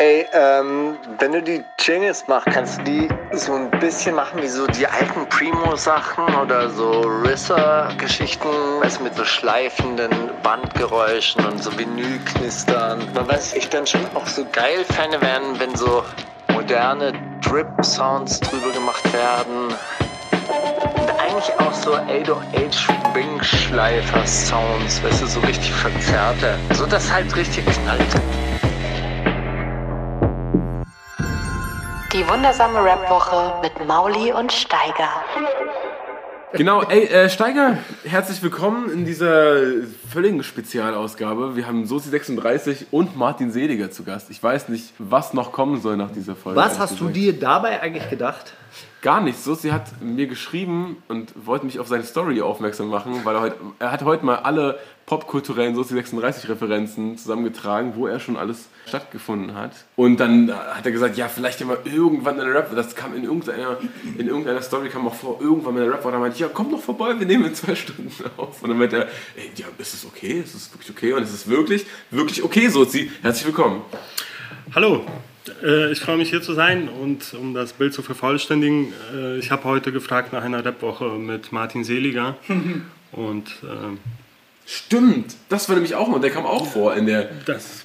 Ey, ähm, wenn du die Jingles machst, kannst du die so ein bisschen machen wie so die alten Primo-Sachen oder so Risser-Geschichten, weißt mit so schleifenden Bandgeräuschen und so Vinylknistern. Man weiß, ich dann schon auch so geil fände werden, wenn so moderne Drip-Sounds drüber gemacht werden. Und eigentlich auch so 808 Wing-Schleifer-Sounds, weißt du, so richtig verzerrte. So dass halt richtig knallt. Die wundersame Rap-Woche mit Mauli und Steiger. Genau, ey, äh, Steiger, herzlich willkommen in dieser völligen Spezialausgabe. Wir haben Sozi 36 und Martin Seliger zu Gast. Ich weiß nicht, was noch kommen soll nach dieser Folge. Was hast du gesagt. dir dabei eigentlich gedacht? Gar nichts. Sozi hat mir geschrieben und wollte mich auf seine Story aufmerksam machen, weil er heute, er hat heute mal alle popkulturellen Sozi 36 Referenzen zusammengetragen, wo er schon alles stattgefunden hat. Und dann hat er gesagt, ja, vielleicht mal irgendwann eine Rap, das kam in irgendeiner, in irgendeiner Story kam auch vor, irgendwann mal eine Rap, und dann meinte ich, ja, komm doch vorbei, wir nehmen in zwei Stunden auf. Und dann meinte er, ey, ja, ist es okay? Ist es wirklich okay? Und es ist wirklich, wirklich okay, Sozi. Herzlich willkommen. Hallo, äh, ich freue mich hier zu sein und um das Bild zu vervollständigen, äh, ich habe heute gefragt nach einer Rapwoche mit Martin Seliger und äh, Stimmt, das war nämlich auch mal, der kam auch vor in der, das,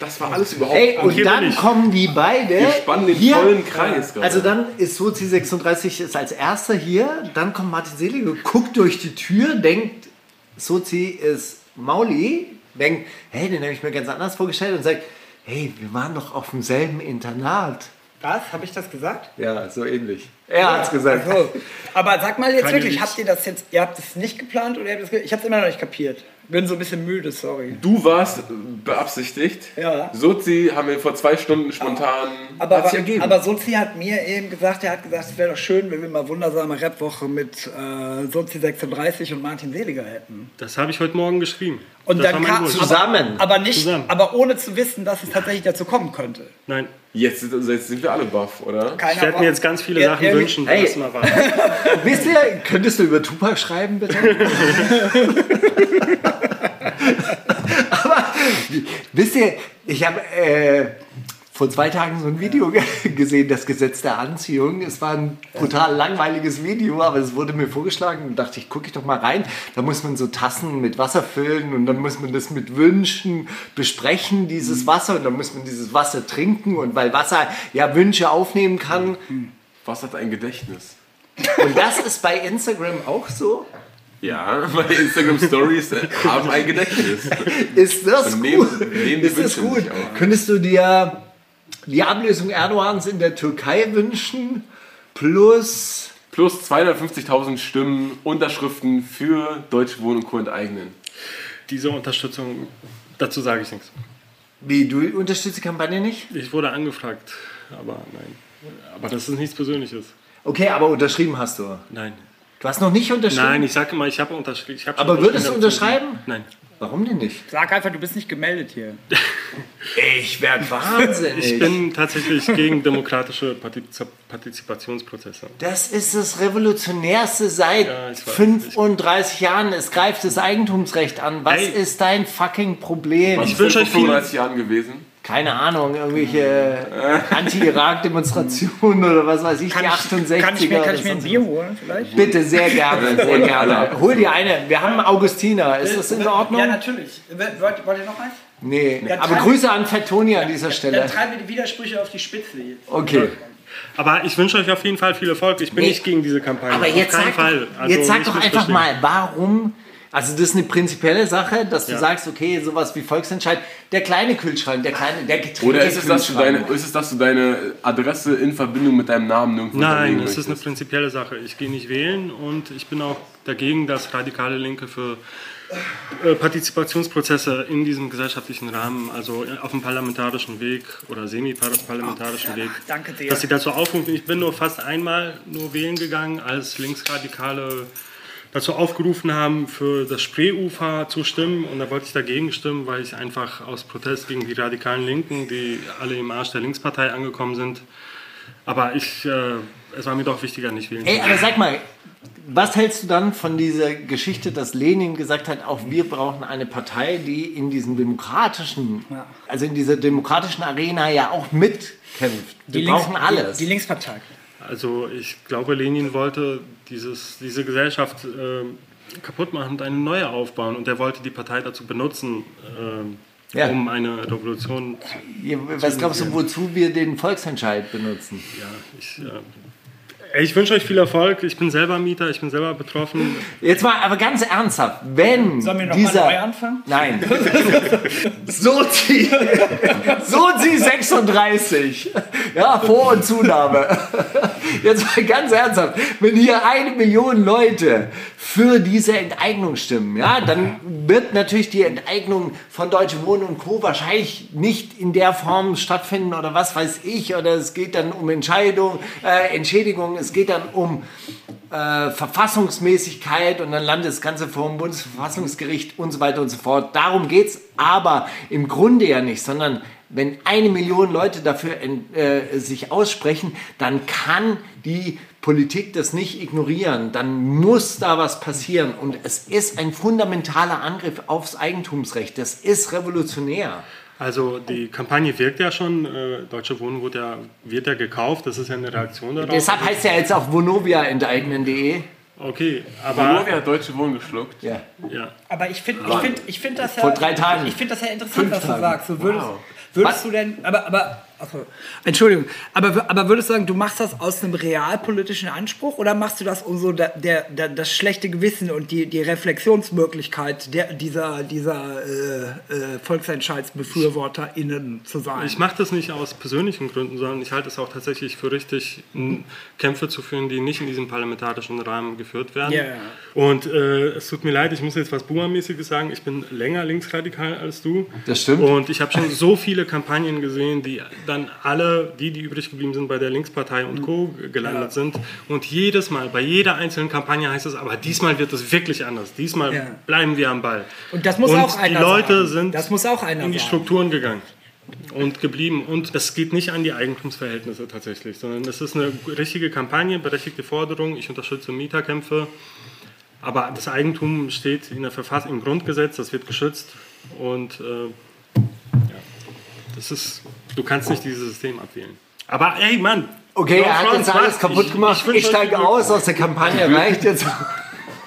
das war alles überhaupt Ey, und dann kommen die beide. Wir spannen den hier, vollen Kreis gerade. Also dann ist Sozi 36 ist als erster hier, dann kommt Martin Selige, guckt durch die Tür, denkt, Sozi ist Mauli, denkt, hey, den habe ich mir ganz anders vorgestellt und sagt, hey, wir waren doch auf demselben Internat. Was? Habe ich das gesagt? Ja, so ähnlich. Er hat's gesagt. So. Aber sag mal jetzt Keine wirklich, habt ihr das jetzt, ihr habt es nicht geplant oder ihr habt es Ich habe es immer noch nicht kapiert. Bin so ein bisschen müde, sorry. Du warst beabsichtigt. Ja. Sozi haben wir vor zwei Stunden spontan Aber, sich ergeben. aber Sozi hat mir eben gesagt, er hat gesagt, es wäre doch schön, wenn wir mal wundersame Rapwoche mit äh, Sozi 36 und Martin Seliger hätten. das habe ich heute Morgen geschrieben. Und das dann kam. Zusammen. Aber, aber nicht, Zusammen. aber ohne zu wissen, dass es tatsächlich dazu kommen könnte. Nein, jetzt, sind- jetzt sind wir alle baff, oder? Keiner ich werde mir jetzt ganz viele Sachen wünschen, die das mal waren. Wisst ihr, könntest du über Tupac schreiben, bitte? Aber wisst ihr, ich habe äh, vor zwei Tagen so ein Video ge- gesehen, das Gesetz der Anziehung. Es war ein brutal langweiliges Video, aber es wurde mir vorgeschlagen und dachte ich, gucke ich doch mal rein. Da muss man so Tassen mit Wasser füllen und dann muss man das mit Wünschen besprechen, dieses Wasser, und dann muss man dieses Wasser trinken und weil Wasser ja Wünsche aufnehmen kann. Was hat ein Gedächtnis? Und das ist bei Instagram auch so. Ja, meine Instagram Stories äh, haben ein Gedächtnis. Ist das Und gut? nehmen- ist das gut? Könntest du dir die Ablösung Erdogans in der Türkei wünschen? Plus. Plus 250.000 Stimmen, Unterschriften für Deutsche Wohnen und Co. enteignen. Diese Unterstützung, dazu sage ich nichts. Wie, du unterstützt die Kampagne nicht? Ich wurde angefragt, aber nein. Aber das ist nichts Persönliches. Okay, aber unterschrieben hast du. Nein. Du hast noch nicht unterschrieben? Nein, ich sage immer, ich habe unterschrieben. Ich hab Aber würdest du unterschreiben? Nein. Warum denn nicht? Sag einfach, du bist nicht gemeldet hier. Ich werde wahnsinnig. Ich bin tatsächlich gegen demokratische Partiz Partizipationsprozesse. das ist das Revolutionärste seit Ja, weiß. 35 Jahren. Es greift das Eigentumsrecht an. Was Ey. ist dein fucking Problem? Was Ich wünsche euch viel- 35 Jahren gewesen? Keine Ahnung, irgendwelche Anti-Irak-Demonstrationen oder was weiß ich, Kann die ich, 68er. kann ich mir, kann ich mir ein Bier holen vielleicht? Bitte, sehr gerne, sehr gerne. Hol dir eine. Wir haben Augustiner. Ist das in Ordnung? Ja, natürlich. Wollt, wollt ihr noch eins? Nee, Ja, aber Grüße an Fettoni an dieser Dann Stelle. treiben wir die Widersprüche auf die Spitze jetzt. Okay. Aber ich wünsche euch auf jeden Fall viel Erfolg. Ich bin Nee. nicht gegen diese Kampagne. Aber auf jetzt keinen sag, Fall. doch, Also jetzt sag doch einfach mal, warum. Also das ist eine prinzipielle Sache, dass du Ja. sagst, okay, sowas wie Volksentscheid, der kleine Kühlschrank, der kleine, der Getränke Oder ist es, dass du deine, ist es, dass du deine Adresse in Verbindung mit deinem Namen nirgendwo Nein, das ist eine prinzipielle Sache. Ich gehe nicht wählen und ich bin auch dagegen, dass radikale Linke für äh, Partizipationsprozesse in diesem gesellschaftlichen Rahmen, also auf dem parlamentarischen Weg oder semi-parlamentarischen Weg, danke sehr. dass sie dazu aufrufen. Ich bin nur fast einmal nur wählen gegangen, als Linksradikale dazu aufgerufen haben, für das Spreeufer zu stimmen. Und da wollte ich dagegen stimmen, weil ich einfach aus Protest gegen die radikalen Linken, die alle im Arsch der Linkspartei angekommen sind, Aber ich, äh, es war mir doch wichtiger, nicht wählen Ey, zu aber sag mal, was hältst du dann von dieser Geschichte, dass Lenin gesagt hat, auch wir brauchen eine Partei, die in diesem demokratischen, also in dieser demokratischen Arena ja auch mitkämpft. Wir brauchen alles. Die, die Linkspartei. Also ich glaube, Lenin wollte dieses, diese Gesellschaft äh, kaputt machen und eine neue aufbauen. Und er wollte die Partei dazu benutzen, äh, Ja. um eine Revolution zu Ja, was glaubst du, wozu wir den Volksentscheid benutzen? Ja, ich, äh, ich wünsche euch viel Erfolg. Ich bin selber Mieter, ich bin selber betroffen. Jetzt mal, aber ganz ernsthaft, wenn Sollen wir noch dieser... mal neu anfangen? Nein. Sozi. Sozi 36. Ja, Vor- und Zunahme. Jetzt mal ganz ernsthaft. Wenn hier eine Million Leute für diese Enteignung stimmen, ja, dann wird natürlich die Enteignung von Deutsche Wohnen und Co. wahrscheinlich nicht in der Form stattfinden oder was weiß ich. Oder es geht dann um Entscheidung, äh, Entschädigung, es geht dann um äh, Verfassungsmäßigkeit und dann landet das Ganze vor dem Bundesverfassungsgericht und so weiter und so fort. Darum geht es aber im Grunde ja nicht, sondern wenn eine Million Leute dafür äh, sich aussprechen, dann kann die Politik das nicht ignorieren. Dann muss da was passieren. Und es ist ein fundamentaler Angriff aufs Eigentumsrecht. Das ist revolutionär. Also die Kampagne wirkt ja schon. Äh, Deutsche Wohnen wird ja, wird ja gekauft. Das ist ja eine Reaktion darauf. Deshalb heißt ja jetzt auch Vonovia enteignen.de. Okay, aber Vonovia hat Deutsche Wohnen geschluckt. Ja. ja. Aber ich finde ich find, ich find das ja. Vor drei Tagen. Ich finde das ja interessant, Fünf was du Tagen. sagst. So würdest, Wow. würdest du denn. Aber, aber achso, Entschuldigung. Aber, aber würdest du sagen, du machst das aus einem realpolitischen Anspruch oder machst du das um so der, der, der, das schlechte Gewissen und die, die Reflexionsmöglichkeit der, dieser, dieser äh, äh, VolksentscheidsbefürworterInnen zu sein? Ich mache das nicht aus persönlichen Gründen, sondern ich halte es auch tatsächlich für richtig, m, Kämpfe zu führen, die nicht in diesem parlamentarischen Rahmen geführt werden. Ja. Und äh, es tut mir leid, ich muss jetzt was Boomer-mäßiges sagen. Ich bin länger linksradikal als du. Das stimmt. Und ich habe schon so viele Kampagnen gesehen, die dann alle, die, die übrig geblieben sind, bei der Linkspartei und Co. gelandet sind. Und jedes Mal, bei jeder einzelnen Kampagne heißt es, aber diesmal wird es wirklich anders. Diesmal Ja. bleiben wir am Ball. Und das muss und auch einer Die Leute sagen. sind in die. Strukturen gegangen und geblieben. Und das geht nicht an die Eigentumsverhältnisse tatsächlich, sondern es ist eine richtige Kampagne, berechtigte Forderung. Ich unterstütze Mieterkämpfe. Aber das Eigentum steht in der Verfassung, im Grundgesetz, das wird geschützt. Und äh, ja, das ist, du kannst nicht dieses System abwählen. Aber ey, Mann! Okay, er hat jetzt alles kaputt gemacht. Ich, wünsch euch steige aus aus der Kampagne. Reicht jetzt.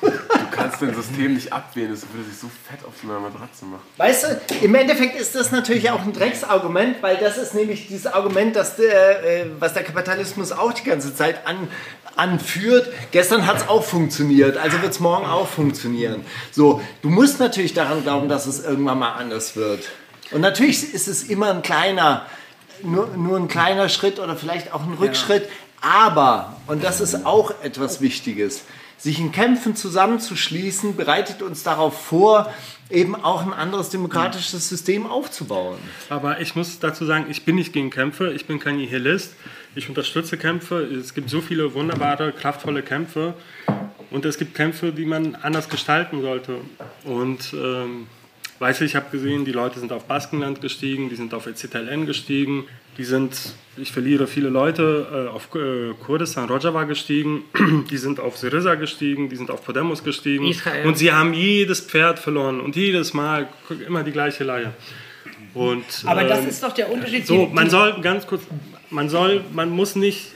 Du kannst dein System nicht abwählen, das würde sich so fett auf so einer Matratze machen. Weißt du, im Endeffekt ist das natürlich auch ein Drecksargument, weil das ist nämlich dieses Argument, das der, äh, was der Kapitalismus auch die ganze Zeit an, anführt. Gestern hat es auch funktioniert, also wird es morgen auch funktionieren. So, du musst natürlich daran glauben, dass es irgendwann mal anders wird. Und natürlich ist es immer ein kleiner, nur, nur ein kleiner Schritt oder vielleicht auch ein Rückschritt. Aber, und das ist auch etwas Wichtiges, sich in Kämpfen zusammenzuschließen, bereitet uns darauf vor, eben auch ein anderes demokratisches System aufzubauen. Aber ich muss dazu sagen, ich bin nicht gegen Kämpfe, ich bin kein Nihilist. Ich unterstütze Kämpfe. Es gibt so viele wunderbare, kraftvolle Kämpfe. Und es gibt Kämpfe, die man anders gestalten sollte. Und ähm, weißt du, ich habe gesehen, die Leute sind auf Baskenland gestiegen, die sind auf EZLN gestiegen, die sind, ich verliere viele Leute, äh, auf äh, Kurdistan Rojava gestiegen, die sind auf Syriza gestiegen, die sind auf Podemos gestiegen. Israel. Und sie haben jedes Pferd verloren und jedes Mal immer die gleiche Leier. Und, Aber das ähm, ist doch der Unterschied. so, man soll ganz kurz, man soll, man muss nicht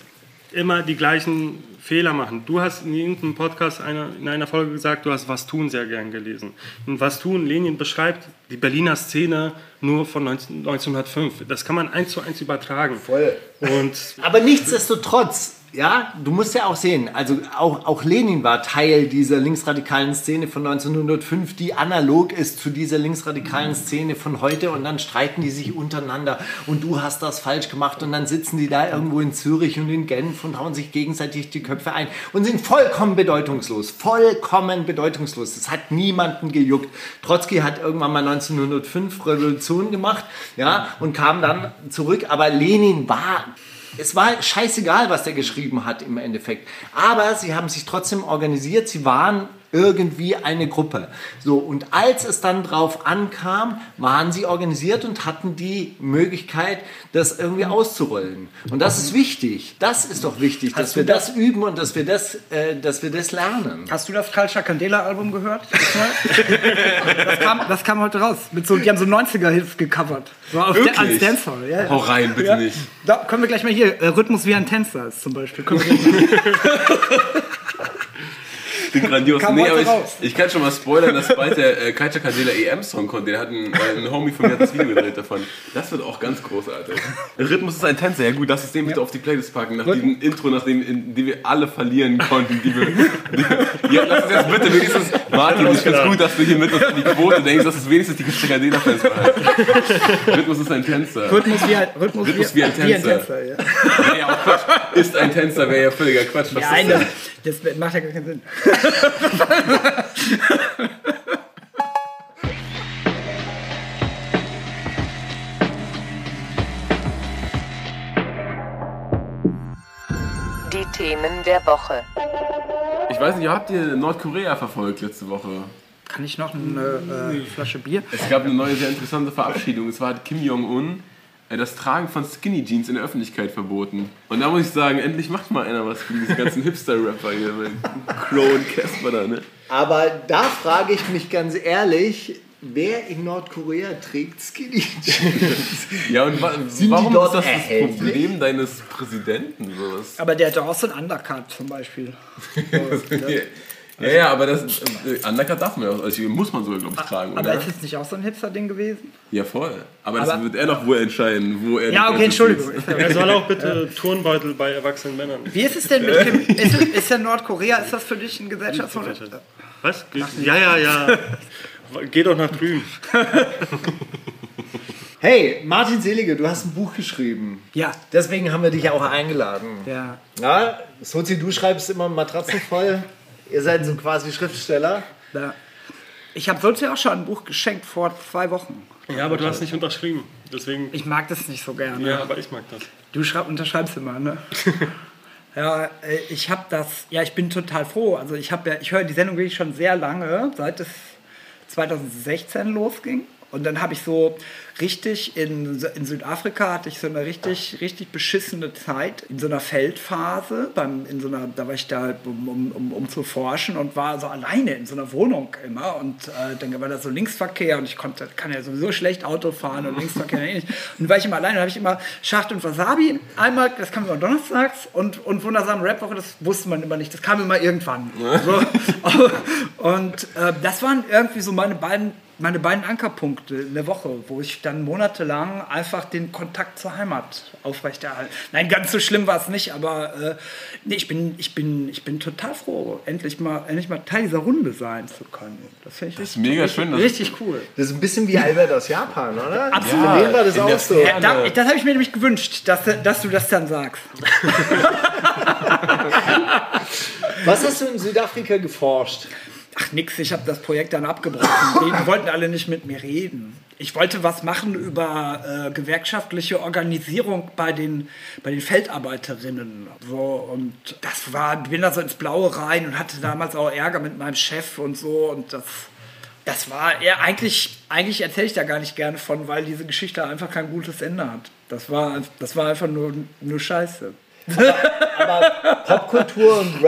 immer die gleichen Fehler machen. Du hast in irgendeinem Podcast einer, in einer Folge gesagt, du hast Was tun sehr gern gelesen. Und Was tun, Lenin beschreibt die Berliner Szene nur von 19, 1905. Das kann man eins zu eins übertragen. Voll. Und Aber nichtsdestotrotz, ja, du musst ja auch sehen, also auch, auch Lenin war Teil dieser linksradikalen Szene von 1905, die analog ist zu dieser linksradikalen Szene von heute. Und dann streiten die sich untereinander. Und du hast das falsch gemacht. Und dann sitzen die da irgendwo in Zürich und in Genf und hauen sich gegenseitig die Köpfe ein und sind vollkommen bedeutungslos, vollkommen bedeutungslos. Das hat niemanden gejuckt. Trotzki hat irgendwann mal 1905 Revolution gemacht, ja, und kam dann zurück, aber Lenin war es war scheißegal, was der geschrieben hat im Endeffekt. Aber sie haben sich trotzdem organisiert. Sie waren irgendwie eine Gruppe. So, und als es dann drauf ankam, waren sie organisiert und hatten die Möglichkeit, das irgendwie auszurollen. Und das ist wichtig. Das ist doch wichtig, dass du wir das- das üben und dass wir das, äh, dass wir das lernen. Hast du das Culture Candela Album gehört? Das kam, das kam heute raus. Mit so, die haben so 90er-Hits gecovert. So auf Wirklich? als Dancehall. Ja, Hau rein, bitte Ja. nicht. Da können wir gleich mal hier. Äh, Rhythmus wie ein Tänzer ist zum Beispiel. Den grandios. Kam Nee, aber ich, ich kann schon mal spoilern, dass bald der äh, Kalcha Candela EM-Song kommt. Den hat ein, äh, ein Homie von mir hat das Video gedreht davon. Das wird auch ganz großartig. Rhythmus ist ein Tänzer. Ja gut, lass es den bitte auf die Playlist packen. Nach diesem Intro, nachdem in dem wir alle verlieren konnten. Die wir, die, ja, lass es jetzt bitte wenigstens... Martin, ich finde es gut, dass du hier mit uns in die Quote denkst, dass es wenigstens die Kalcha Candela-Fans behalten. Rhythmus ist ein Tänzer. Rhythmus wie ein, Rhythmus Rhythmus wie ein Tänzer. ja. Wäre ja auch Quatsch. Ist ein Tänzer, wäre ja völliger Quatsch. Was Nein, ist das, das? macht ja gar keinen Sinn. Die Themen der Woche. Ich weiß nicht, habt ihr Nordkorea verfolgt letzte Woche? Kann ich noch eine äh, Flasche Bier? Es gab eine neue, sehr interessante Verabschiedung. Und zwar hat Kim Jong-un das Tragen von Skinny Jeans in der Öffentlichkeit verboten. Und da muss ich sagen, endlich macht mal einer was für diese ganzen Hipster-Rapper hier. mit Crow und Casper da, ne? Aber da frage ich mich ganz ehrlich, wer in Nordkorea trägt Skinny Jeans? Ja, und wa die warum dort ist das das erhältlich? Problem deines Präsidenten? Sowas? Aber der hat doch auch so ein Undercut zum Beispiel. So, das- Ja, ja, aber das äh, Undercut darf man ja auch, also muss man sogar, glaube ich, tragen, aber oder? ist es nicht auch so ein Hipster-Ding gewesen? Ja, voll. Aber das Aber- wird er doch wohl entscheiden, wo er Ja, okay, Entschuldigung. Er soll auch bitte Turnbeutel bei erwachsenen Männern. Wie ist es denn mit Kim? Ist, es- ist ja Nordkorea, ist das für dich ein Gesellschaftsmodell? Was? Ja, ja, ja. Geh doch nach drüben. Hey, Martin Selige, du hast ein Buch geschrieben. Ja. Deswegen haben wir dich ja auch eingeladen. Ja. Ja, Sozi, du schreibst immer Matratzen voll. Ihr seid so quasi Schriftsteller. ja. Ich habe sonst ja auch schon ein Buch geschenkt vor zwei Wochen. Ja, aber du hast nicht unterschrieben. Deswegen. Ich mag das nicht so gerne. Ja, aber ich mag das. Du schreib, unterschreibst immer, ne? ja, äh, ich habe das, ja, ich bin total froh. Also ich habe ja, ich höre die Sendung wirklich schon sehr lange, seit es 2016 losging. Und dann habe ich so richtig in, in Südafrika hatte ich so eine richtig, richtig beschissene Zeit in so einer Feldphase, beim, in so einer, da war ich da, um, um, um, zu forschen und war so alleine in so einer Wohnung immer. Und äh, dann war da so Linksverkehr und ich konnte, kann ja sowieso schlecht Auto fahren und Linksverkehr eh nicht. Und war ich immer alleine, da habe ich immer Schacht und Wasabi einmal, das kam immer donnerstags und, und wundersam Rapwoche, das wusste man immer nicht, das kam immer irgendwann. So. Und äh, das waren irgendwie so meine beiden meine beiden Ankerpunkte in der Woche, wo ich dann monatelang einfach den Kontakt zur Heimat aufrechterhalte. Nein, ganz so schlimm war es nicht, aber äh, nee, ich, bin, ich, bin, ich bin total froh, endlich mal, endlich mal Teil dieser Runde sein zu können. Das finde ich Das ist richtig, mega richtig, schön, richtig cool. Das ist ein bisschen wie Albert aus Japan, oder? Absolut. Den war das auch so. Ferne. Da, das habe ich mir nämlich gewünscht, dass, dass du das dann sagst. Was hast du in Südafrika geforscht? Ach nix, ich habe das Projekt dann abgebrochen. Die wollten alle nicht mit mir reden. Ich wollte was machen über äh, gewerkschaftliche Organisierung bei den, bei den Feldarbeiterinnen. So, und das war, bin da so ins Blaue rein und hatte damals auch Ärger mit meinem Chef und so. Und das, das war eher, eigentlich, eigentlich erzähle ich da gar nicht gerne von, weil diese Geschichte einfach kein gutes Ende hat. Das war, das war einfach nur, nur Scheiße. Popkultur und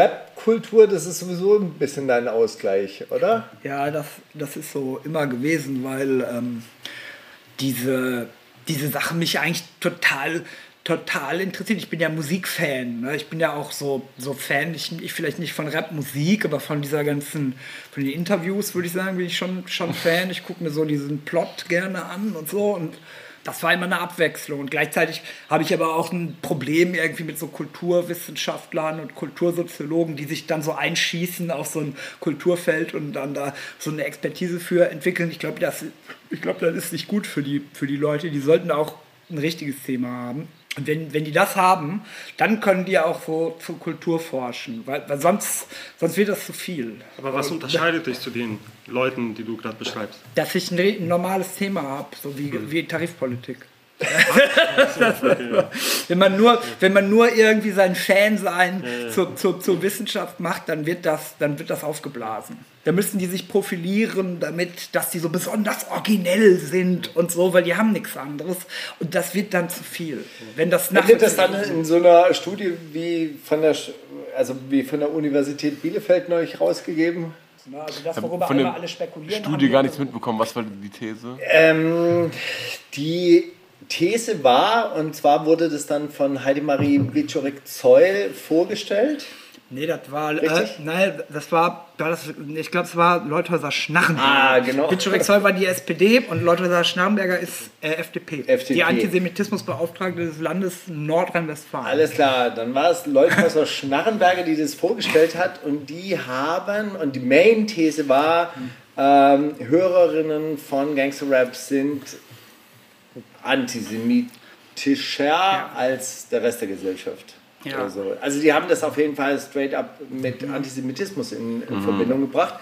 Rapkultur, das ist sowieso ein bisschen dein Ausgleich, oder? Ja, das, das ist so immer gewesen, weil ähm, diese, diese Sachen mich eigentlich total, total interessieren. Ich bin ja Musikfan. Ne? Ich bin ja auch so, so Fan, ich, ich vielleicht nicht von Rapmusik, aber von dieser ganzen, von den Interviews, würde ich sagen, bin ich schon, schon Fan. Ich gucke mir so diesen Plot gerne an und so. Und das war immer eine Abwechslung. Und gleichzeitig habe ich aber auch ein Problem irgendwie mit so Kulturwissenschaftlern und Kultursoziologen, die sich dann so einschießen auf so ein Kulturfeld und dann da so eine Expertise für entwickeln. Ich glaube, das, ich glaube, das ist nicht gut für die, für die Leute. Die sollten auch ein richtiges Thema haben. Und wenn, wenn die das haben, dann können die auch so zur Kultur forschen, weil, weil sonst, sonst wird das zu viel. Aber was unterscheidet dich zu den Leuten, die du gerade beschreibst? Dass ich ein, normales Thema habe, so wie, wie Tarifpolitik. wenn, man nur, wenn man nur irgendwie sein Fansein zur, zur, zur Wissenschaft macht, dann wird, das, dann wird das aufgeblasen. Da müssen die sich profilieren, damit, dass die so besonders originell sind und so, weil die haben nichts anderes. Und das wird dann zu viel. Wenn das Findet das dann in so einer Studie wie von der, also wie von der Universität Bielefeld neulich rausgegeben? Also das, worüber Von alle spekulieren. Studie haben gar nichts mitbekommen. Was war die These? Ähm, die These war, und zwar wurde das dann von Heidemarie Wiczorek-Zeul vorgestellt. Nee, das war, äh, nein, das war, das, ich glaube, es war Leuthäuser Schnarrenberger. Ah, genau. Wittschurek-Zoll war die SPD und Leuthäuser Schnarrenberger ist äh, FDP. FDP. Die Antisemitismusbeauftragte des Landes Nordrhein-Westfalen. Alles klar, dann war es Leuthäuser Schnarrenberger, die das vorgestellt hat und die haben, und die Main-These war, ähm, Hörerinnen von Gangster Rap sind antisemitischer als der Rest der Gesellschaft. Ja. Also, also die haben das auf jeden Fall straight up mit Antisemitismus in, in Verbindung gebracht.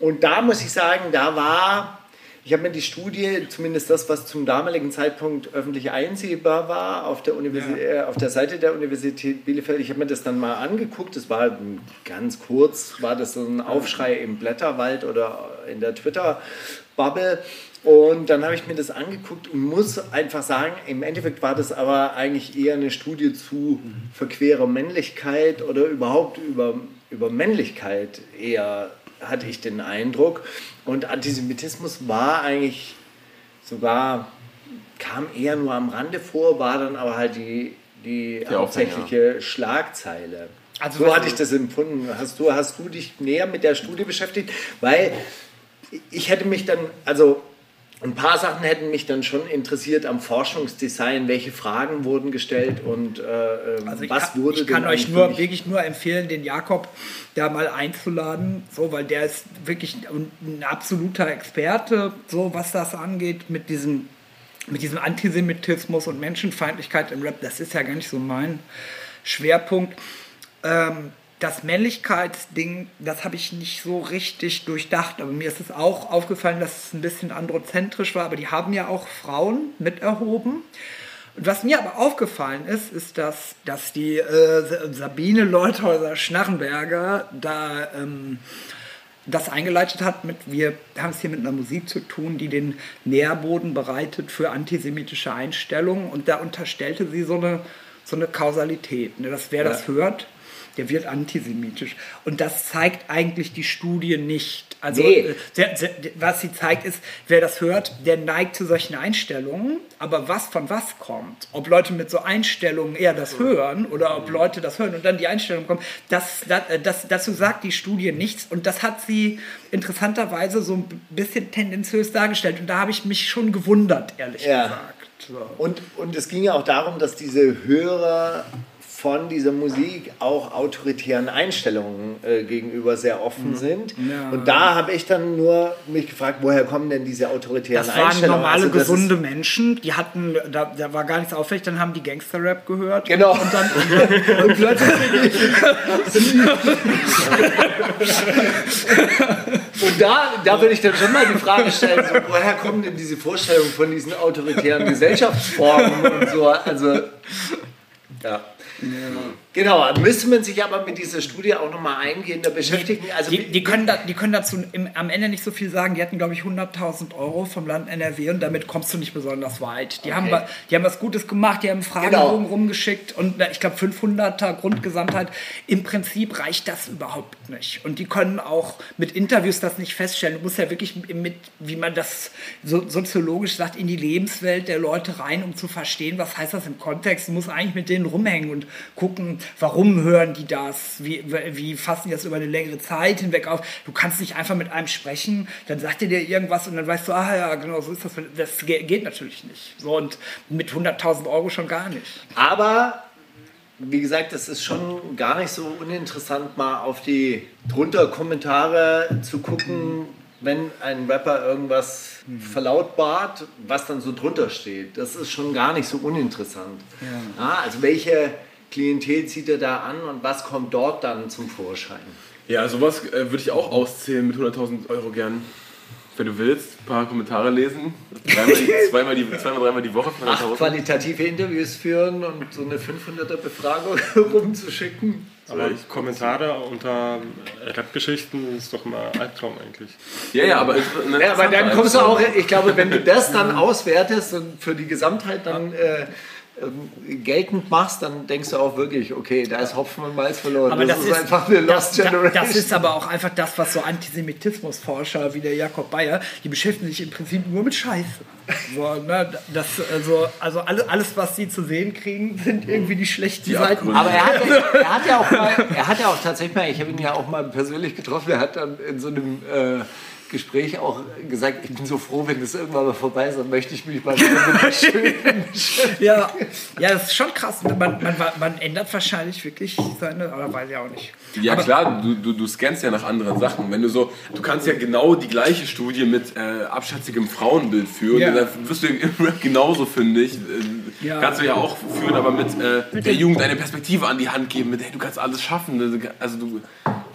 Und da muss ich sagen, da war, ich habe mir die Studie, zumindest das, was zum damaligen Zeitpunkt öffentlich einsehbar war, auf der, Universi äh, auf der Seite der Universität Bielefeld, ich habe mir das dann mal angeguckt, das war ganz kurz, war das so ein Aufschrei im Blätterwald oder in der Twitter-Bubble. Und dann habe ich mir das angeguckt und muss einfach sagen, im Endeffekt war das aber eigentlich eher eine Studie zu verquerer Männlichkeit oder überhaupt über, über Männlichkeit eher, hatte ich den Eindruck. Und Antisemitismus war eigentlich sogar, kam eher nur am Rande vor, war dann aber halt die, die hauptsächliche Schlagzeile. Also so hatte ich das empfunden. Hast du, hast du dich näher mit der Studie beschäftigt? Weil ich hätte mich dann, also ein paar Sachen hätten mich dann schon interessiert am Forschungsdesign, welche Fragen wurden gestellt und äh, ähm, Also was kann, wurde ich kann euch nur, wirklich- nur empfehlen, den Jakob da mal einzuladen, so, weil der ist wirklich ein, ein absoluter Experte, so was das angeht, mit diesem, mit diesem Antisemitismus und Menschenfeindlichkeit im Rap. Das ist ja gar nicht so mein Schwerpunkt. Ähm, das Männlichkeitsding, das habe ich nicht so richtig durchdacht, aber mir ist es auch aufgefallen, dass es ein bisschen androzentrisch war, aber die haben ja auch Frauen mit erhoben. Und was mir aber aufgefallen ist, ist, dass, dass die äh, Sabine Leuthäuser Schnarrenberger da ähm, das eingeleitet hat mit, wir haben es hier mit einer Musik zu tun, die den Nährboden bereitet für antisemitische Einstellungen und da unterstellte sie so eine, so eine Kausalität. Ne? Dass wer das hört, der wird antisemitisch. Und das zeigt eigentlich die Studie nicht. Also Nee. äh, der, der, was sie zeigt ist, wer das hört, der neigt zu solchen Einstellungen. Aber was von was kommt, ob Leute mit so Einstellungen eher das hören oder ob Leute das hören und dann die Einstellung kommen, das, das, äh, das, dazu sagt die Studie nichts. Und das hat sie interessanterweise so ein bisschen tendenziös dargestellt. Und da habe ich mich schon gewundert, ehrlich Ja. gesagt. So. Und, und es ging ja auch darum, dass diese Hörer von dieser Musik auch autoritären Einstellungen äh, gegenüber sehr offen sind. Ja. Und da habe ich dann nur mich gefragt, woher kommen denn diese autoritären Das waren Einstellungen? normale, Also das gesunde Menschen, die hatten, da, da war gar nichts auffällig, dann haben die Gangster-Rap gehört. Genau. Und dann, und plötzlich Und da, da würde ich dann schon mal die Frage stellen, so, woher kommen denn diese Vorstellungen von diesen autoritären Gesellschaftsformen und so? Also, ja. ね、うん Genau, müsste man sich aber mit dieser Studie auch nochmal eingehender beschäftigen. Also, Die, die, können da, die können dazu im, am Ende nicht so viel sagen. Die hatten, glaube ich, 100.000 Euro vom Land NRW und damit kommst du nicht besonders weit. Die, haben, wa- die haben was Gutes gemacht, die haben Fragebogen Genau. rumgeschickt und ich glaube 500er Grundgesamtheit. Im Prinzip reicht das überhaupt nicht. Und die können auch mit Interviews das nicht feststellen. Du musst ja wirklich mit, wie man das so, soziologisch sagt, in die Lebenswelt der Leute rein, um zu verstehen, was heißt das im Kontext. Du musst eigentlich mit denen rumhängen und gucken, warum hören die das, wie, wie fassen die das über eine längere Zeit hinweg auf. Du kannst nicht einfach mit einem sprechen, dann sagt er dir irgendwas und dann weißt du, ah ja, genau, so ist das. Das ge- geht natürlich nicht. So und mit 100.000 Euro schon gar nicht. Aber wie gesagt, es ist schon gar nicht so uninteressant, mal auf die drunter Kommentare zu gucken, wenn ein Rapper irgendwas verlautbart, was dann so drunter steht. Das ist schon gar nicht so uninteressant. Ja, also welche Klientel zieht er da an und was kommt dort dann zum Vorschein? Ja, sowas äh, würde ich auch auszählen mit 100.000 Euro gern. wenn du willst, ein paar Kommentare lesen. Dreimal die, zweimal, die, zweimal, dreimal die Woche Acht qualitative Interviews führen und so eine 500er Befragung rumzuschicken. Aber Kommentare unter Rap-Geschichten ist doch immer Albtraum eigentlich. Ja, ja, aber, Ja, aber dann kommst du auch, ich glaube, wenn du das dann auswertest und für die Gesamtheit dann äh, ähm, geltend machst, dann denkst du auch wirklich, okay, da ist Hopfen und Malz verloren. Aber das, ist, einfach eine das, Lost Generation. das ist aber auch einfach das, was so Antisemitismusforscher wie der Jakob Bayer, die beschäftigen sich im Prinzip nur mit Scheiße. So, ne, das, also, also alles, alles, was sie zu sehen kriegen, sind irgendwie die schlechten Die Seiten. Aber er hat, er hat ja auch mal, er hat ja auch tatsächlich mal, ich habe ihn ja auch mal persönlich getroffen, er hat dann in so einem äh, Gespräch auch gesagt, ich bin so froh, wenn das irgendwann mal vorbei ist, dann möchte ich mich mal mit Ja, ja, das ist schon krass. Man, man, man ändert wahrscheinlich wirklich seine, aber weiß ich auch nicht. Ja klar, du, du, du scannst ja nach anderen Sachen. Wenn du so, du kannst ja genau die gleiche Studie mit äh, abschätzigem Frauenbild führen. Ja. Da wirst du im Rap genauso, finde ich. Äh, Ja. Kannst du ja auch führen, aber mit äh, der Jugend eine Perspektive an die Hand geben. Mit, hey, du kannst alles schaffen. Also du,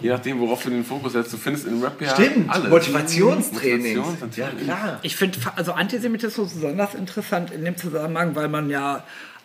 je nachdem, worauf du den Fokus setzt, du findest in Rap ja Stimmt, alles. Motivationstraining. Motivations- Ja, klar. Ich finde also Antisemitismus besonders interessant in dem Zusammenhang, weil man ja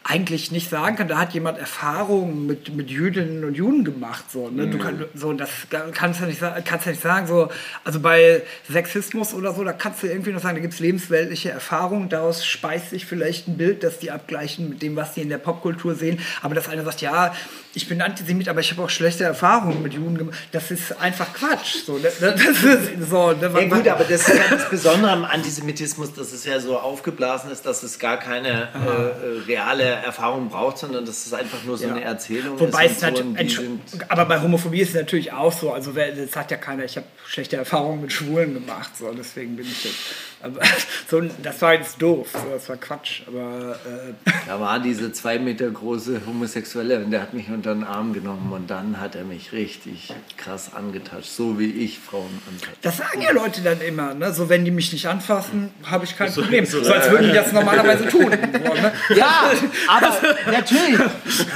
eigentlich nicht sagen kann, da hat jemand Erfahrungen mit, mit Jüdinnen und Juden gemacht. So, ne? du kann, so, das kannst du nicht, sa- kannst du nicht sagen. So, also bei Sexismus oder so, da kannst du irgendwie noch sagen, da gibt es lebensweltliche Erfahrungen, daraus speist sich vielleicht ein Bild, das die abgleichen mit dem, was die in der Popkultur sehen. Aber dass einer sagt, ja, ich bin Antisemit, aber ich habe auch schlechte Erfahrungen mit Juden gemacht, das ist einfach Quatsch. So, ne? das ist so, ne? Ja gut, aber das ist ja das Besondere am Antisemitismus, dass es ja so aufgeblasen ist, dass es gar keine äh, äh, reale Erfahrung braucht, sondern dass es einfach nur so Ja. eine Erzählung Wobei ist. es natürlich, aber bei Homophobie ist es natürlich auch so. Also wer- das sagt ja keiner, ich habe schlechte Erfahrungen mit Schwulen gemacht, so deswegen bin ich jetzt. Aber, so, das war jetzt doof, so, das war Quatsch. Aber äh, Da war diese zwei Meter große Homosexuelle und der hat mich unter den Arm genommen und dann hat er mich richtig krass angetatscht, so wie ich Frauen antatsche. das sagen ja Leute dann immer, ne? So wenn die mich nicht anfassen, habe ich kein Problem. So, als würden die das normalerweise tun. So, ne? Ja, aber natürlich,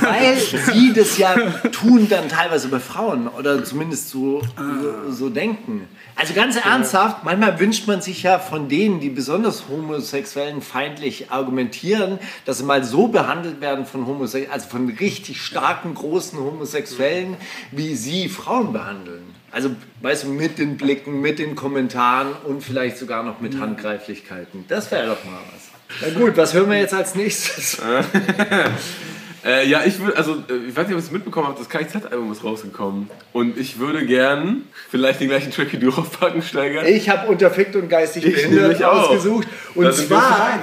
weil sie das ja tun dann teilweise bei Frauen oder zumindest so, so, so denken. Also ganz ernsthaft, manchmal wünscht man sich ja von denen, die besonders Homosexuellen feindlich argumentieren, dass sie mal so behandelt werden von Homosexuellen, also von richtig starken, großen Homosexuellen, wie sie Frauen behandeln. Also, weißt du, mit den Blicken, mit den Kommentaren und vielleicht sogar noch mit Handgreiflichkeiten. Das wäre doch mal was. Na gut, was hören wir jetzt als nächstes? Äh, ja, ich würde, also äh, ich weiß nicht, ob ihr es mitbekommen habt, das KIZ-Album ist rausgekommen. Und ich würde gern vielleicht den gleichen Track wie du aufpacken, Steiger. Ich habe unter Fikt und geistig Ich behindert ausgesucht. Und Da sind wir uns zwar,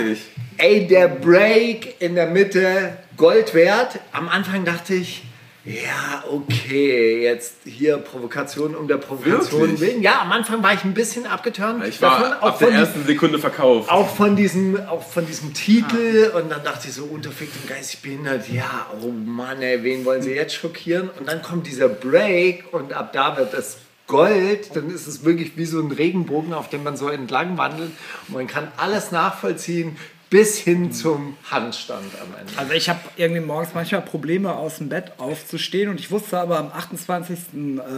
ey, der Break in der Mitte Gold wert. Am Anfang dachte ich, ja, okay, jetzt hier Provokation um der Provokation Wirklich? willen. Ja, am Anfang war ich ein bisschen abgeturnt. Ich war davon, ab der ersten Sekunde verkauft. auch von diesem, auch von diesem Titel und dann dachte ich so, unterfickt und geistig behindert, ja, oh Mann, ey, wen wollen sie jetzt schockieren? Und dann kommt dieser Break und ab da wird das Gold, dann ist es wirklich wie so ein Regenbogen, auf dem man so entlang wandelt und man kann alles nachvollziehen bis hin zum Handstand am Ende. Also ich habe irgendwie morgens manchmal Probleme aus dem Bett aufzustehen und ich wusste aber am 28.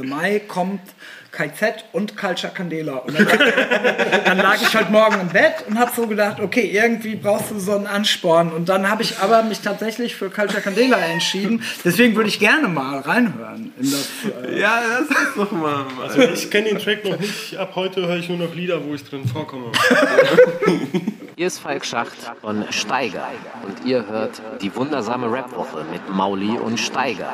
Mai kommt KZ und Culture Candela. Und dann, dann lag ich heute Morgen im Bett und habe so gedacht, okay, irgendwie brauchst du so einen Ansporn. Und dann habe ich aber mich tatsächlich für Culture Candela entschieden. Deswegen würde ich gerne mal reinhören in das. Äh, Ja, das ist doch mal. Also ich kenne den Track noch nicht. Ab heute höre ich nur noch Lieder, wo ich drin vorkomme. Hier ist Falk Schacht von Steiger und ihr hört die wundersame Rapwoche mit Mauli und Steiger.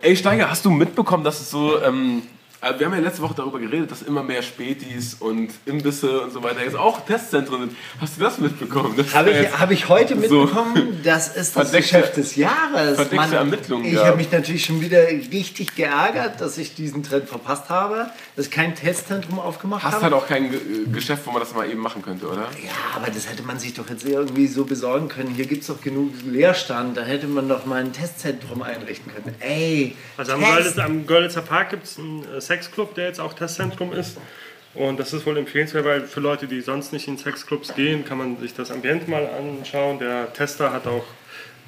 Ey, Steiger, hast du mitbekommen, dass es so. Ähm, äh, wir haben ja letzte Woche darüber geredet, dass immer mehr Spätis und Imbisse und so weiter jetzt auch Testzentren sind. Hast du das mitbekommen? Das Habe ja ich, habe ich heute so mitbekommen, das ist das Geschäft des Jahres. verdeckte Ermittlungen ich gab. habe mich natürlich schon wieder richtig geärgert, dass ich diesen Trend verpasst habe, dass ich kein Testzentrum aufgemacht Hast habe. halt auch kein Ge- Geschäft, wo man das mal eben machen könnte, oder? Ja, aber das hätte man sich doch jetzt irgendwie so besorgen können. Hier gibt es doch genug Leerstand. Da hätte man doch mal ein Testzentrum einrichten können. Ey, Also am, Test- Görlitz, am Görlitzer Park gibt es einen äh, Sexclub, der jetzt auch Testzentrum ist. Und das ist wohl empfehlenswert, weil für Leute, die sonst nicht in Sexclubs gehen, kann man sich das Ambiente mal anschauen. Der Tester hat auch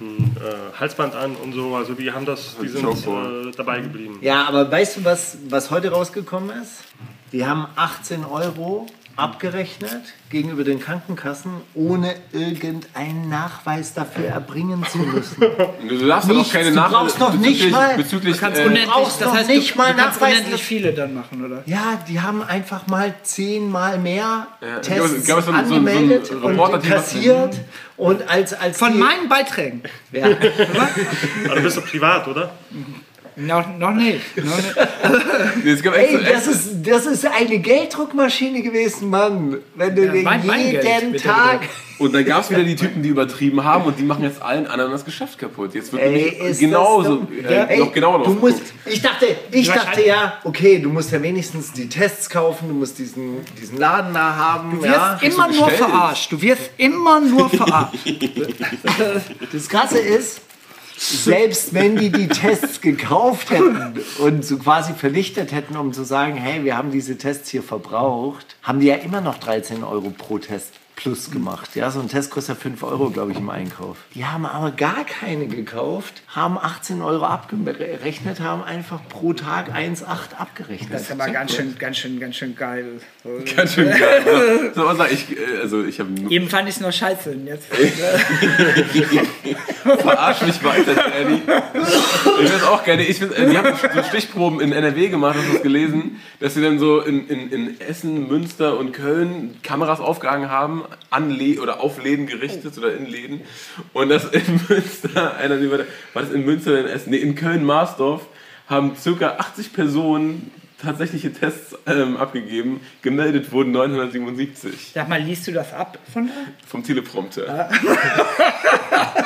ein äh, Halsband an und so. Also die haben das, die sind äh, dabei geblieben. Ja, aber weißt du, was, was heute rausgekommen ist? Die haben 18 Euro abgerechnet gegenüber den Krankenkassen, ohne irgendeinen Nachweis dafür erbringen zu müssen. Du darfst Nichts, keine du Nachweise brauchst noch nicht mal- bezüglich kannst äh, unendlich, brauchst das noch heißt, nicht du, mal du kannst nachweisen, unendlich viele dann machen, oder? Ja, die haben einfach mal zehnmal mehr Ja, Tests gab es so ein- so ein- so ein angemeldet und kassiert. Und als, als Von meinen Beiträgen. ja, Aber du bist doch privat, oder? Noch, noch nicht. Noch nicht. Ey, das ist, das ist eine Gelddruckmaschine gewesen, Mann. Wenn du Ja, mein- mein Geld jeden wird Tag. und dann gab es wieder die Typen, die übertrieben haben und die machen jetzt allen anderen das Geschäft kaputt. Jetzt wird Ey, genauso, das dumm? äh, Ey, noch genauer du musst. Ich dachte, ich dachte ja, okay, du musst ja wenigstens die Tests kaufen, du musst diesen, diesen Laden da haben. Du wirst Ja. immer nur verarscht. Du wirst immer nur verarscht. Das Krasse ist, selbst wenn die die Tests gekauft hätten und so quasi vernichtet hätten, um zu sagen, hey, wir haben diese Tests hier verbraucht, haben die ja immer noch 13 Euro pro Test plus gemacht. Ja, so ein Test kostet ja 5 Euro, glaube ich, im Einkauf. Die haben aber gar keine gekauft, haben 18 Euro abgerechnet, haben einfach pro Tag 1,8 abgerechnet. Das ist aber ganz schön, ganz schön, ganz schön geil. Ganz schön geil. ne? So, was sag ich, äh, also ich habe Eben fand ich es nur scheiße. Jetzt, Verarsch mich weiter, Danny. Ich weiß auch gerne. Ich find, äh, die haben so Stichproben in NRW gemacht, hast du das gelesen, dass sie dann so in, in, in Essen, Münster und Köln Kameras aufgehangen haben, an Le oder auf Läden gerichtet oder in Läden. Und das in Münster, einer, war das in Münster oder in Essen? Nee, in Köln-Marsdorf haben circa 80 Personen tatsächliche Tests ähm, abgegeben. Gemeldet wurden 977 sag mal, liest du das ab von da? vom Teleprompter.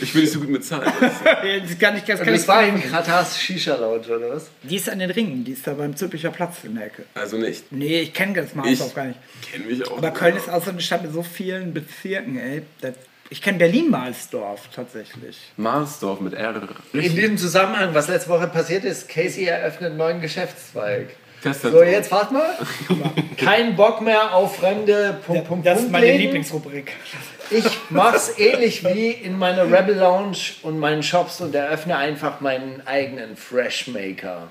ich bin nicht so gut mit Zahlen. Das kann ich, das kann ich Das war in Katars Shisha-Lounge, oder was? Die ist an den Ringen, die ist da beim Zülpicher Platz in der Ecke. Also nicht. Nee, ich kenne das Ich Marsdorf gar nicht. kenne mich auch. Aber Köln ist auch so eine Stadt mit so vielen Bezirken, ey. Das, ich kenne Berlin-Marsdorf tatsächlich. Marsdorf mit R. In diesem Zusammenhang, was letzte Woche passiert ist, Casey eröffnet einen neuen Geschäftszweig. So, jetzt wart mal. Kein Bock mehr auf fremde Punkt, Punkt, Das ist meine. Lieblingsrubrik. Ich mach's ähnlich wie in meiner Rebel Lounge und meinen Shops und eröffne einfach meinen eigenen Freshmaker.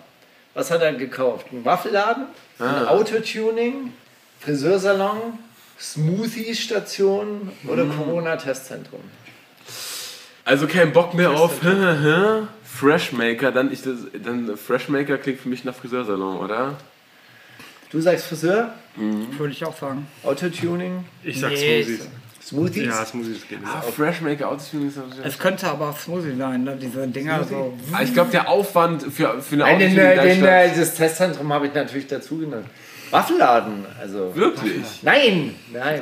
Was hat er gekauft? Ein Waffelladen, ein Autotuning, Friseursalon, Smoothie-Station oder Corona-Testzentrum? Also kein Bock mehr auf Freshmaker. Dann, ich, dann Freshmaker klingt für mich nach Friseursalon, oder? Du sagst Friseur, Würde ich auch sagen. Autotuning, Ich sag Nee, Smoothies. Smoothies. Ja, Smoothies gehen. Ah, Freshmaker, Autotuning ist Es könnte aber auch Smoothie sein, ne? diese Dinger so. Ah, Ich glaube, der Aufwand für, für eine Nein, den, Autotuning äh, den, dieses Testzentrum habe ich natürlich dazu genannt. Waffelladen, also. Wirklich? Nein, nein,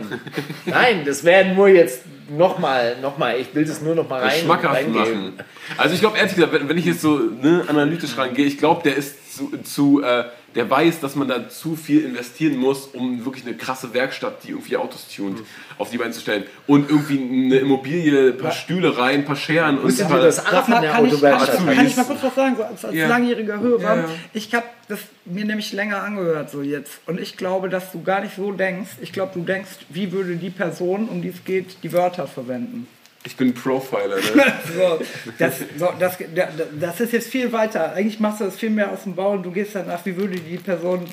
nein, das wäre nur jetzt nochmal, nochmal, ich will das nur nochmal rein, Schmackhaft reingeben. machen. Also ich glaube ehrlich gesagt, wenn, wenn ich jetzt so ne, analytisch rangehe, ich glaube, der ist zu, zu äh, der weiß, dass man da zu viel investieren muss, um wirklich eine krasse Werkstatt, die irgendwie Autos tunt, auf die Beine zu stellen. Und irgendwie eine Immobilie, ein paar Stühle rein, ein paar Scheren und Wusstet ein ihr, paar... dass Araf in Kann, kann, ich, kann ich mal kurz was sagen, so als, als Ja. langjähriger Hörer? Ja, ja. Ich habe das mir nämlich länger angehört so jetzt und ich glaube, dass du gar nicht so denkst. Ich glaube, du denkst, wie würde die Person, um die es geht, die Wörter verwenden. Ich bin Profiler, ne? So, das, so, das, da- das ist jetzt viel weiter. Eigentlich machst du das viel mehr aus dem Bau und du gehst danach, wie würde die Person.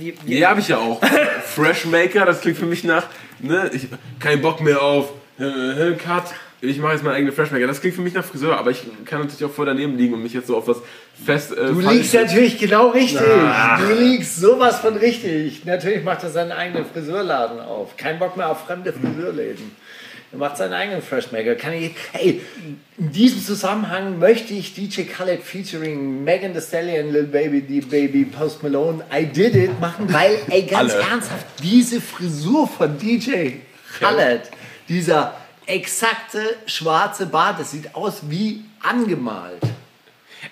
Die, die, Ja, habe ich ja auch. Freshmaker, das klingt für mich nach, ne, ich, kein Bock mehr auf, äh, äh, Cut, ich mache jetzt meine eigene Freshmaker. Das klingt für mich nach Friseur, aber ich kann natürlich auch voll daneben liegen und mich jetzt so auf was fest... Äh, Du liegst natürlich genau richtig. Du liegst sowas von richtig. Natürlich macht er seinen eigenen Friseurladen auf. Kein Bock mehr auf fremde Friseurläden. Er macht seinen eigenen Freshmaker. Kann ich, hey, in diesem Zusammenhang möchte ich DJ Khaled featuring Megan Thee Stallion, Lil Baby, D Baby, Post Malone, I Did It machen, weil, ey, ganz Alle. ernsthaft, diese Frisur von DJ Khaled, dieser exakte schwarze Bart, das sieht aus wie angemalt.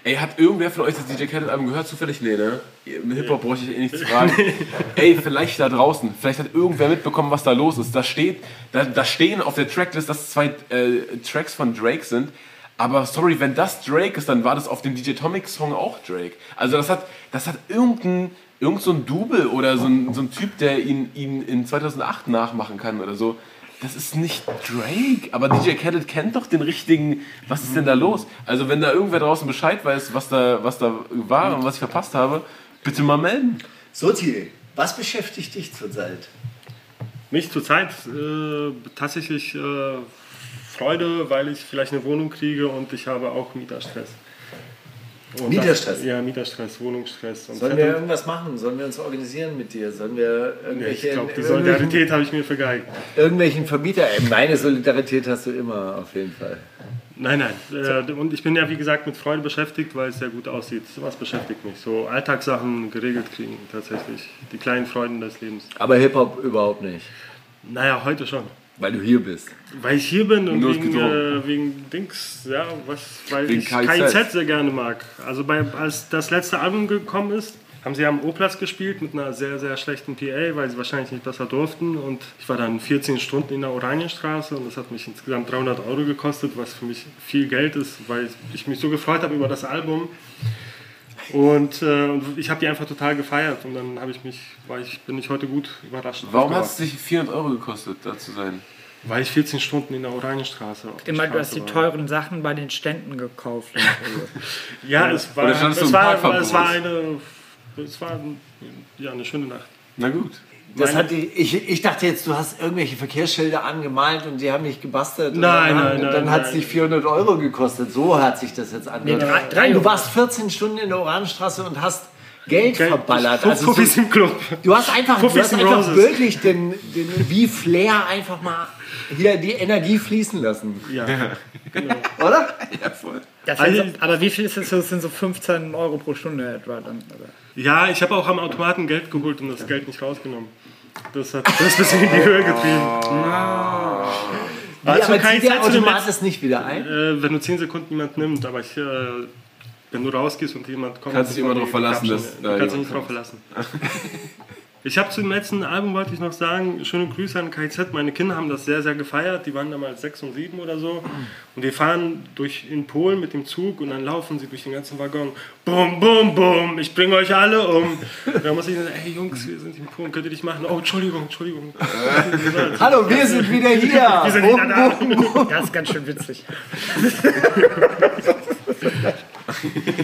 Ey, hat irgendwer von euch das DJ Khaled Album gehört? Zufällig? Nee, ne? Im Hip-Hop brauche ich eh nichts fragen. Ey, vielleicht da draußen, vielleicht hat irgendwer mitbekommen, was da los ist. Da steht, da, da stehen auf der Tracklist, dass zwei äh, Tracks von Drake sind. Aber sorry, wenn das Drake ist, dann war das auf dem DJ Tomic Song auch Drake. Also das hat, das hat irgendein, irgend so ein Double oder so ein, so ein Typ, der ihn, ihn in 2008 nachmachen kann oder so. Das ist nicht Drake, aber DJ Khaled kennt doch den richtigen. Was ist denn da los? Also wenn da irgendwer draußen Bescheid weiß, was da, was da war und was ich verpasst habe, bitte mal melden. Sozi, Was beschäftigt dich zurzeit? Mich zurzeit äh, tatsächlich äh, Freude, weil ich vielleicht eine Wohnung kriege und ich habe auch Mieterstress. Und Mieterstress? Das, ja, Mieterstress, Wohnungsstress. Und Sollen wir irgendwas machen? Sollen wir uns organisieren mit dir? Sollen wir Nee, irgendwelche, ich glaube, die Solidarität habe ich mir vergeigt. irgendwelchen Vermieter? Ey, Meine Solidarität hast du immer auf jeden Fall. Nein, nein. Äh, und ich bin ja, wie gesagt, mit Freude beschäftigt, weil es sehr gut aussieht. Was beschäftigt mich? So Alltagssachen geregelt kriegen, tatsächlich. Die kleinen Freuden des Lebens. Aber Hip-Hop überhaupt nicht. Naja, heute schon. Weil du hier bist. Weil ich hier bin und Nur wegen, äh, wegen Dings, ja, was, weil Wegen ich KIZ. KIZ sehr gerne mag. Also bei, als das letzte Album gekommen ist, haben sie am O-Platz gespielt mit einer sehr, sehr schlechten PA, weil sie wahrscheinlich nicht besser durften. Und ich war dann 14 Stunden in der Oranienstraße und das hat mich insgesamt 300 Euro gekostet, was für mich viel Geld ist, weil ich mich so gefreut habe über das Album. Und äh, ich habe die einfach total gefeiert und dann habe ich mich, war ich, bin ich heute gut überrascht. Warum hat es dich 400 Euro gekostet, da zu sein? Weil ich 14 Stunden in der Oranienstraße auf Immer, du hast die teuren Sachen bei den Ständen gekauft. Ja, es war, es war, es war eine, es war ja, eine schöne Nacht. Na gut. Das hat die, ich, ich dachte jetzt, du hast irgendwelche Verkehrsschilder angemalt und die haben nicht gebastelt. und Nein, dann, nein, und nein, dann hat es dich 400 Euro gekostet. So hat sich das jetzt angehört. Nee, drei- drei du warst 14 Stunden in der Orangenstraße und hast Geld, Geld- verballert. Puff- Also so, Puffis im Club. du hast einfach, du hast and einfach Roses. wirklich den, den, wie Flair einfach mal hier die Energie fließen lassen. Ja. Oder? Ja, voll. Das Also- so, aber wie viel ist das? Das sind so 15 Euro pro Stunde etwa dann. Oder? Ja, ich habe auch am Automaten Geld geholt und das Geld nicht rausgenommen. Das hat das ein bisschen in die Höhe getrieben. Ja, Also aber kein zieht der Zeit zu dem Automat es nicht wieder ein? Äh, wenn du 10 Sekunden niemand nimmt, aber ich, äh, wenn du rausgehst und jemand kommt, Kannst dich immer drauf verlassen, dass da kannst dich jemand nicht drauf verlassen. Ich habe zum letzten Album wollte ich noch sagen, schöne Grüße an KZ. Meine Kinder haben das sehr, sehr gefeiert. Die waren damals sechs und sieben oder so. Und wir fahren durch in Polen mit dem Zug und dann laufen sie durch den ganzen Waggon. Bum, bum, bum, ich bringe euch alle um. Und da muss ich sagen, hey Jungs, wir sind in Polen, könnt ihr nicht machen? Oh, Entschuldigung, Entschuldigung. Hallo, wir sind wieder hier. Wir sind wieder da. Das ist ganz schön witzig.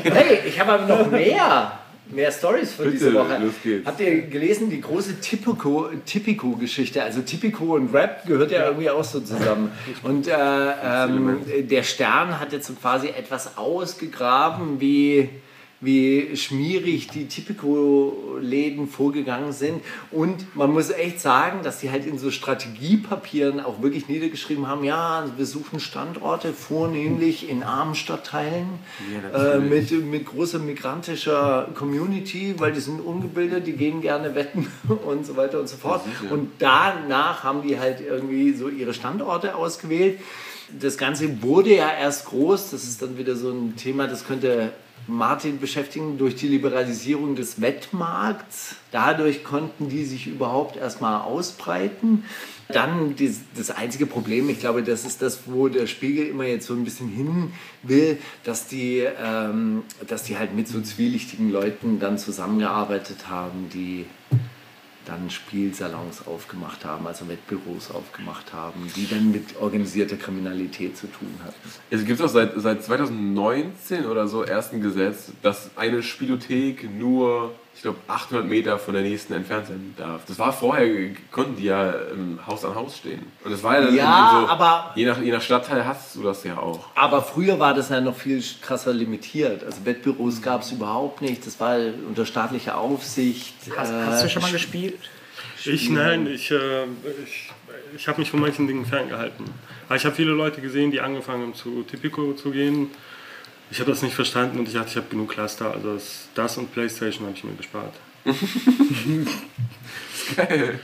Hey, ich habe aber noch mehr. Mehr Stories von Bitte, dieser Woche. los geht's. Habt ihr gelesen, die große Typico- Typico-Geschichte? Also Typico und Rap gehört ja irgendwie auch so zusammen. Und äh, ähm, der Stern hat jetzt so quasi etwas ausgegraben, wie, wie schmierig die Typico-Läden vorgegangen sind. Und man muss echt sagen, dass sie halt in so Strategiepapieren auch wirklich niedergeschrieben haben, ja, wir suchen Standorte vornehmlich in armen Stadtteilen äh, mit, mit großer migrantischer Community, weil die sind ungebildet, die gehen gerne wetten und so weiter und so fort. Und danach haben die halt irgendwie so ihre Standorte ausgewählt. Das Ganze wurde ja erst groß, das ist dann wieder so ein Thema, das könnte Martin beschäftigen durch die Liberalisierung des Wettmarkts. Dadurch konnten die sich überhaupt erstmal ausbreiten. Dann dies- das einzige Problem, ich glaube, das ist das, wo der Spiegel immer jetzt so ein bisschen hin will, dass die, ähm, dass die halt mit so zwielichtigen Leuten dann zusammengearbeitet haben, die dann Spielsalons aufgemacht haben, also Wettbüros aufgemacht haben, die dann mit organisierter Kriminalität zu tun hatten. Es gibt auch seit, seit 2019 oder so erst ein Gesetz, dass eine Spielothek nur, ich glaube, 800 Meter von der nächsten entfernt sein darf. Das war vorher, konnten die ja ähm, Haus an Haus stehen. Und das war ja dann Ja, so, aber- je nach, je nach Stadtteil hast du das ja auch. Aber früher war das ja noch viel krasser limitiert. Also Wettbüros gab es überhaupt nicht. Das war unter staatlicher Aufsicht. Hast, Äh, hast du schon mal gespielt? Ich nein, ich, äh, ich, ich habe mich von manchen Dingen ferngehalten. Aber ich habe viele Leute gesehen, die angefangen haben zu Tipico zu gehen. Ich habe das nicht verstanden und ich dachte, ich habe genug Cluster. Also das, das und Playstation habe ich mir gespart. Geil.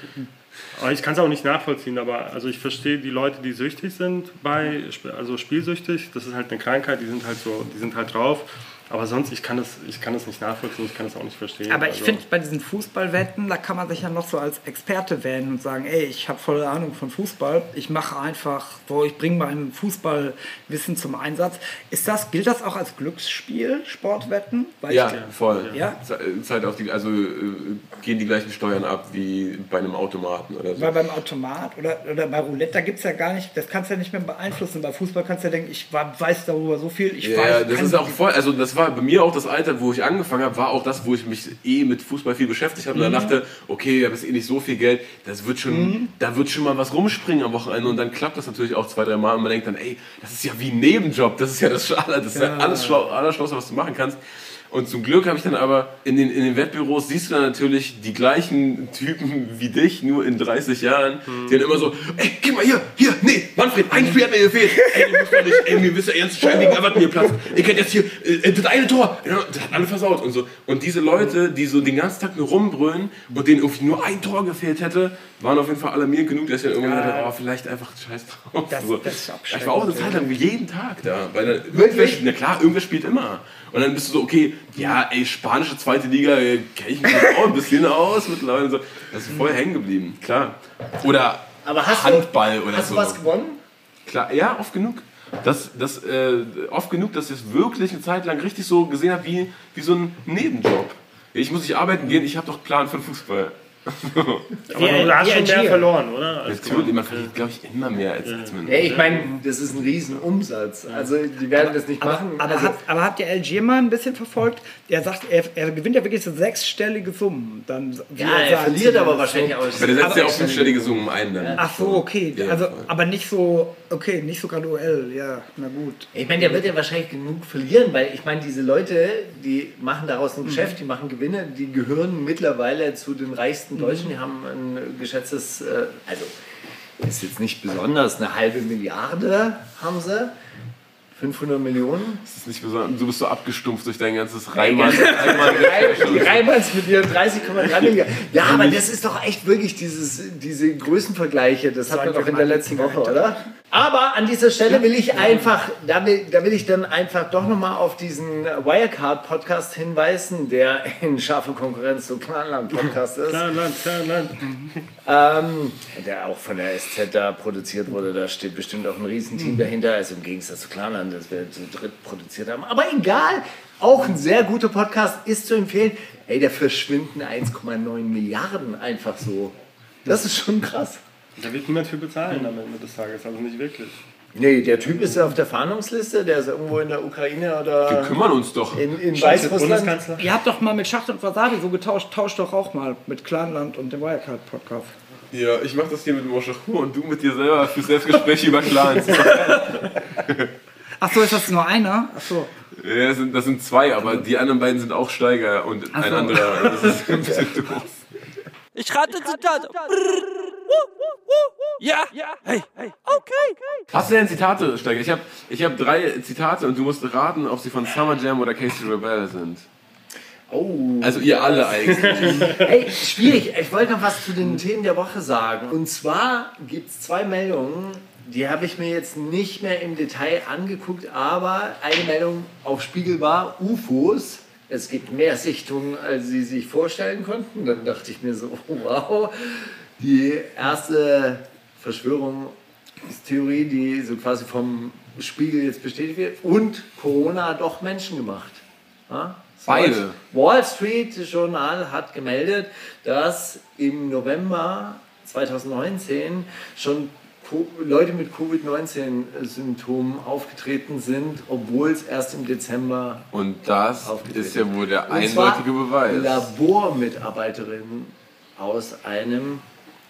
Aber ich kann es auch nicht nachvollziehen, aber also ich verstehe die Leute, die süchtig sind bei, also spielsüchtig, das ist halt eine Krankheit, die sind halt so, die sind halt drauf. Aber sonst, ich kann das, ich kann das nicht nachvollziehen, ich kann das auch nicht verstehen. Aber ich also, finde, bei diesen Fußballwetten, da kann man sich ja noch so als Experte wählen und sagen, ey, ich habe volle Ahnung von Fußball, ich mache einfach, wo ich bringe mein Fußballwissen zum Einsatz. Ist das, gilt das auch als Glücksspiel, Sportwetten? Weil Ja, ich, voll. Ja? Ze- Zeit auf die, also äh, gehen die gleichen Steuern ab wie bei einem Automaten oder so. weil beim Automat oder, oder bei Roulette, da gibt es ja gar nicht, das kannst du ja nicht mehr beeinflussen. Bei Fußball kannst du ja denken, ich weiß darüber so viel, ich Ja, weiß, das kann ist auch voll, also das war bei mir auch das Alter, wo ich angefangen habe, war auch das, wo ich mich eh mit Fußball viel beschäftigt habe. Und dann dachte, okay, ich habe jetzt eh nicht so viel Geld, das wird schon, da wird schon mal was rumspringen am Wochenende. Und dann klappt das natürlich auch zwei, drei Mal. Und man denkt dann, ey, das ist ja wie ein Nebenjob, das ist ja das, das ist ja alles schlau, Allerschlauste, was du machen kannst. Und zum Glück habe ich dann aber in den, in den Wettbüros siehst du dann natürlich die gleichen Typen wie dich, nur in 30 Jahren, die dann immer so, ey, geh mal hier, hier, nee, Manfred, ein Spiel hat mir gefehlt. Ey, ihr müsst doch nicht, ey, mir wisst ihr ernst scheinen wegen Everton hier Platz. Ihr kennt jetzt hier, äh, das eine Tor, Ja, das hat alle versaut und so. Und diese Leute, die so den ganzen Tag nur rumbrüllen und denen irgendwie nur ein Tor gefehlt hätte, waren auf jeden Fall alarmierend genug, dass ich dann irgendwann dachte, oh, vielleicht einfach scheiß drauf. Das- so. das ist auch ich war auch eine Zeit lang jeden Tag da, weil dann, irgendwer, na klar, irgendwer spielt immer. Und dann bist du so, okay, ja, ey, spanische zweite Liga, äh, kenn ich mich auch ein bisschen aus mittlerweile. So. Das ist voll hängen geblieben, klar. Oder Aber hast Handball du, oder hast so. du was gewonnen? Klar, ja, oft genug. Das, das, äh, oft genug, dass ich es wirklich eine Zeit lang richtig so gesehen habe wie, wie so ein Nebenjob. Ich muss nicht arbeiten gehen, ich habe doch Plan für den Fußball. Aber Wie- du hast schon mehr verloren, oder? Als Natürlich, man verdient, glaube ich, immer mehr als, als man. Ja, ich meine, das ist ein Riesenumsatz. Also die werden das nicht Aber, machen. aber, also, habt, aber habt ihr Algier mal ein bisschen verfolgt? Er sagt, er, er gewinnt ja wirklich so sechsstellige Summen. Dann, wie ja, er sagt, verliert aber so. wahrscheinlich auch. Aber der setzt ja auch fünfstellige Summen ein dann. Ach so, okay. Ja, also, aber nicht so, okay, nicht so graduell. Ja, na gut. Ich meine, der wird ja wahrscheinlich genug verlieren, weil ich meine, diese Leute, die machen daraus ein Geschäft, die machen Gewinne, die gehören mittlerweile zu den reichsten Deutschen. Die haben ein geschätztes, äh, also ist jetzt nicht besonders, eine halbe Milliarde haben sie. 500 Millionen. Das ist nicht besonders, du bist so abgestumpft durch dein ganzes Reimann. Reimann Die Reimanns mit ihren 30,3 Milliarden. Ja, aber das ist doch echt wirklich dieses, diese Größenvergleiche. Das hatten wir doch in der letzten Woche, oder? Aber an dieser Stelle will ich einfach, da will, da will ich dann einfach doch nochmal auf diesen Wirecard-Podcast hinweisen, der in scharfe Konkurrenz zu Clanland-Podcast ist. Klar, Land, klar, Land. Ähm, der auch von der SZ da produziert wurde, da steht bestimmt auch ein Riesenteam dahinter, also im Gegensatz zu Klarland, das wir zu dritt produziert haben. Aber egal, auch ein sehr guter Podcast ist zu empfehlen. Ey, da verschwinden 1,9 Milliarden einfach so. Das ist schon krass. Da wird niemand für bezahlen am Ende des Tages, also nicht wirklich. Nee, der Typ ist auf der Fahndungsliste, der ist irgendwo in der Ukraine Wir oder kümmern uns doch. in, in Weißrussland. Ihr habt doch mal mit Schacht und Wasabi so getauscht. Tauscht doch auch mal mit Clanland und dem Wirecard-Podcast. Ja, ich mach das hier mit Moschachur und du mit dir selber für Selbstgespräche über Clans. Ach so, ist das nur einer? Ach so. Ja, das sind, das sind zwei, aber die anderen beiden sind auch Steiger und ein so. anderer. Das ist ein bisschen doof. Ich rate Zitat. Ja, hey, hey, okay. Hast du denn Zitate, Steiger? Ich habe ich hab drei Zitate und du musst raten, ob sie von Summer Jam oder Casey Rebel sind. Oh. Also ihr alle eigentlich. Hey, schwierig. Ich wollte noch was zu den Themen der Woche sagen. Und zwar gibt es zwei Meldungen, die habe ich mir jetzt nicht mehr im Detail angeguckt, aber eine Meldung auf Spiegel war UFOs. Es gibt mehr Sichtungen, als Sie sich vorstellen konnten. Dann dachte ich mir so, wow. Die erste Verschwörungstheorie, die so quasi vom Spiegel jetzt bestätigt wird. Und Corona hat doch Menschen gemacht. Ja? Beide. Wall Street Journal hat gemeldet, dass im November 2019 schon Leute mit Covid-19-Symptomen aufgetreten sind, obwohl es erst im Dezember Und das ist ja wohl der Und zwar eindeutige Beweis. Labormitarbeiterinnen aus einem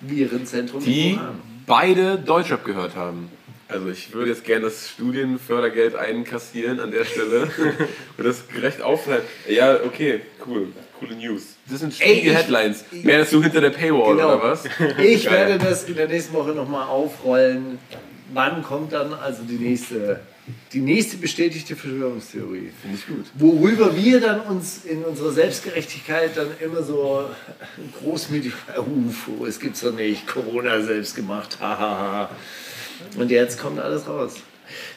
Virenzentrum Die beide Deutschrap gehört haben. Also ich würde jetzt gerne das Studienfördergeld einkassieren an der Stelle und das gerecht aufteilen. Ja, okay, cool. Coole News. Das sind ich- Headlines. Wärst du hinter der Paywall Genau. oder was? Ich Geil. werde das in der nächsten Woche nochmal aufrollen. Wann kommt dann also die nächste, die nächste bestätigte Verschwörungstheorie? Finde ich gut. Worüber wir dann uns in unserer Selbstgerechtigkeit dann immer so großmütig, UFO, es gibt's doch nicht, Corona selbst gemacht, hahaha. Und jetzt kommt alles raus.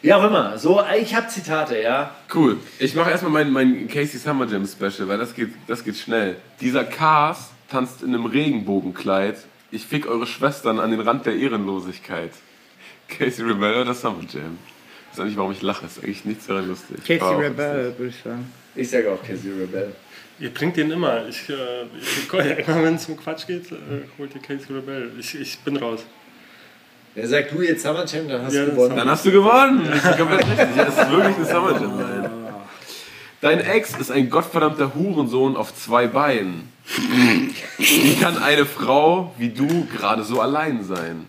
Wie auch immer, so, ich habe Zitate, ja. Cool. Ich mache erstmal mein, mein Casey Summer Jam Special, weil das geht, das geht schnell. Dieser Cars tanzt in einem Regenbogenkleid. Ich fick eure Schwestern an den Rand der Ehrenlosigkeit. Casey Rebel oder Summer Jam? Ich weiß nicht, warum ich lache. Ist eigentlich nichts daran lustig. Casey Wow. Rebel, würde ich sagen. Ich sage auch Casey Rebel. Ihr bringt den immer. Ich, äh, ich, immer wenn es um Quatsch geht, äh, holt ihr Casey Rebel. Ich, ich bin raus. Wer sagt du jetzt Summer Jam, dann hast Ja, du gewonnen. Dann hast du gewonnen. Das ist komplett richtig. Das ist wirklich eine Summer Jam. Line. Dein Ex ist ein gottverdammter Hurensohn auf zwei Beinen. Wie kann eine Frau wie du gerade so allein sein?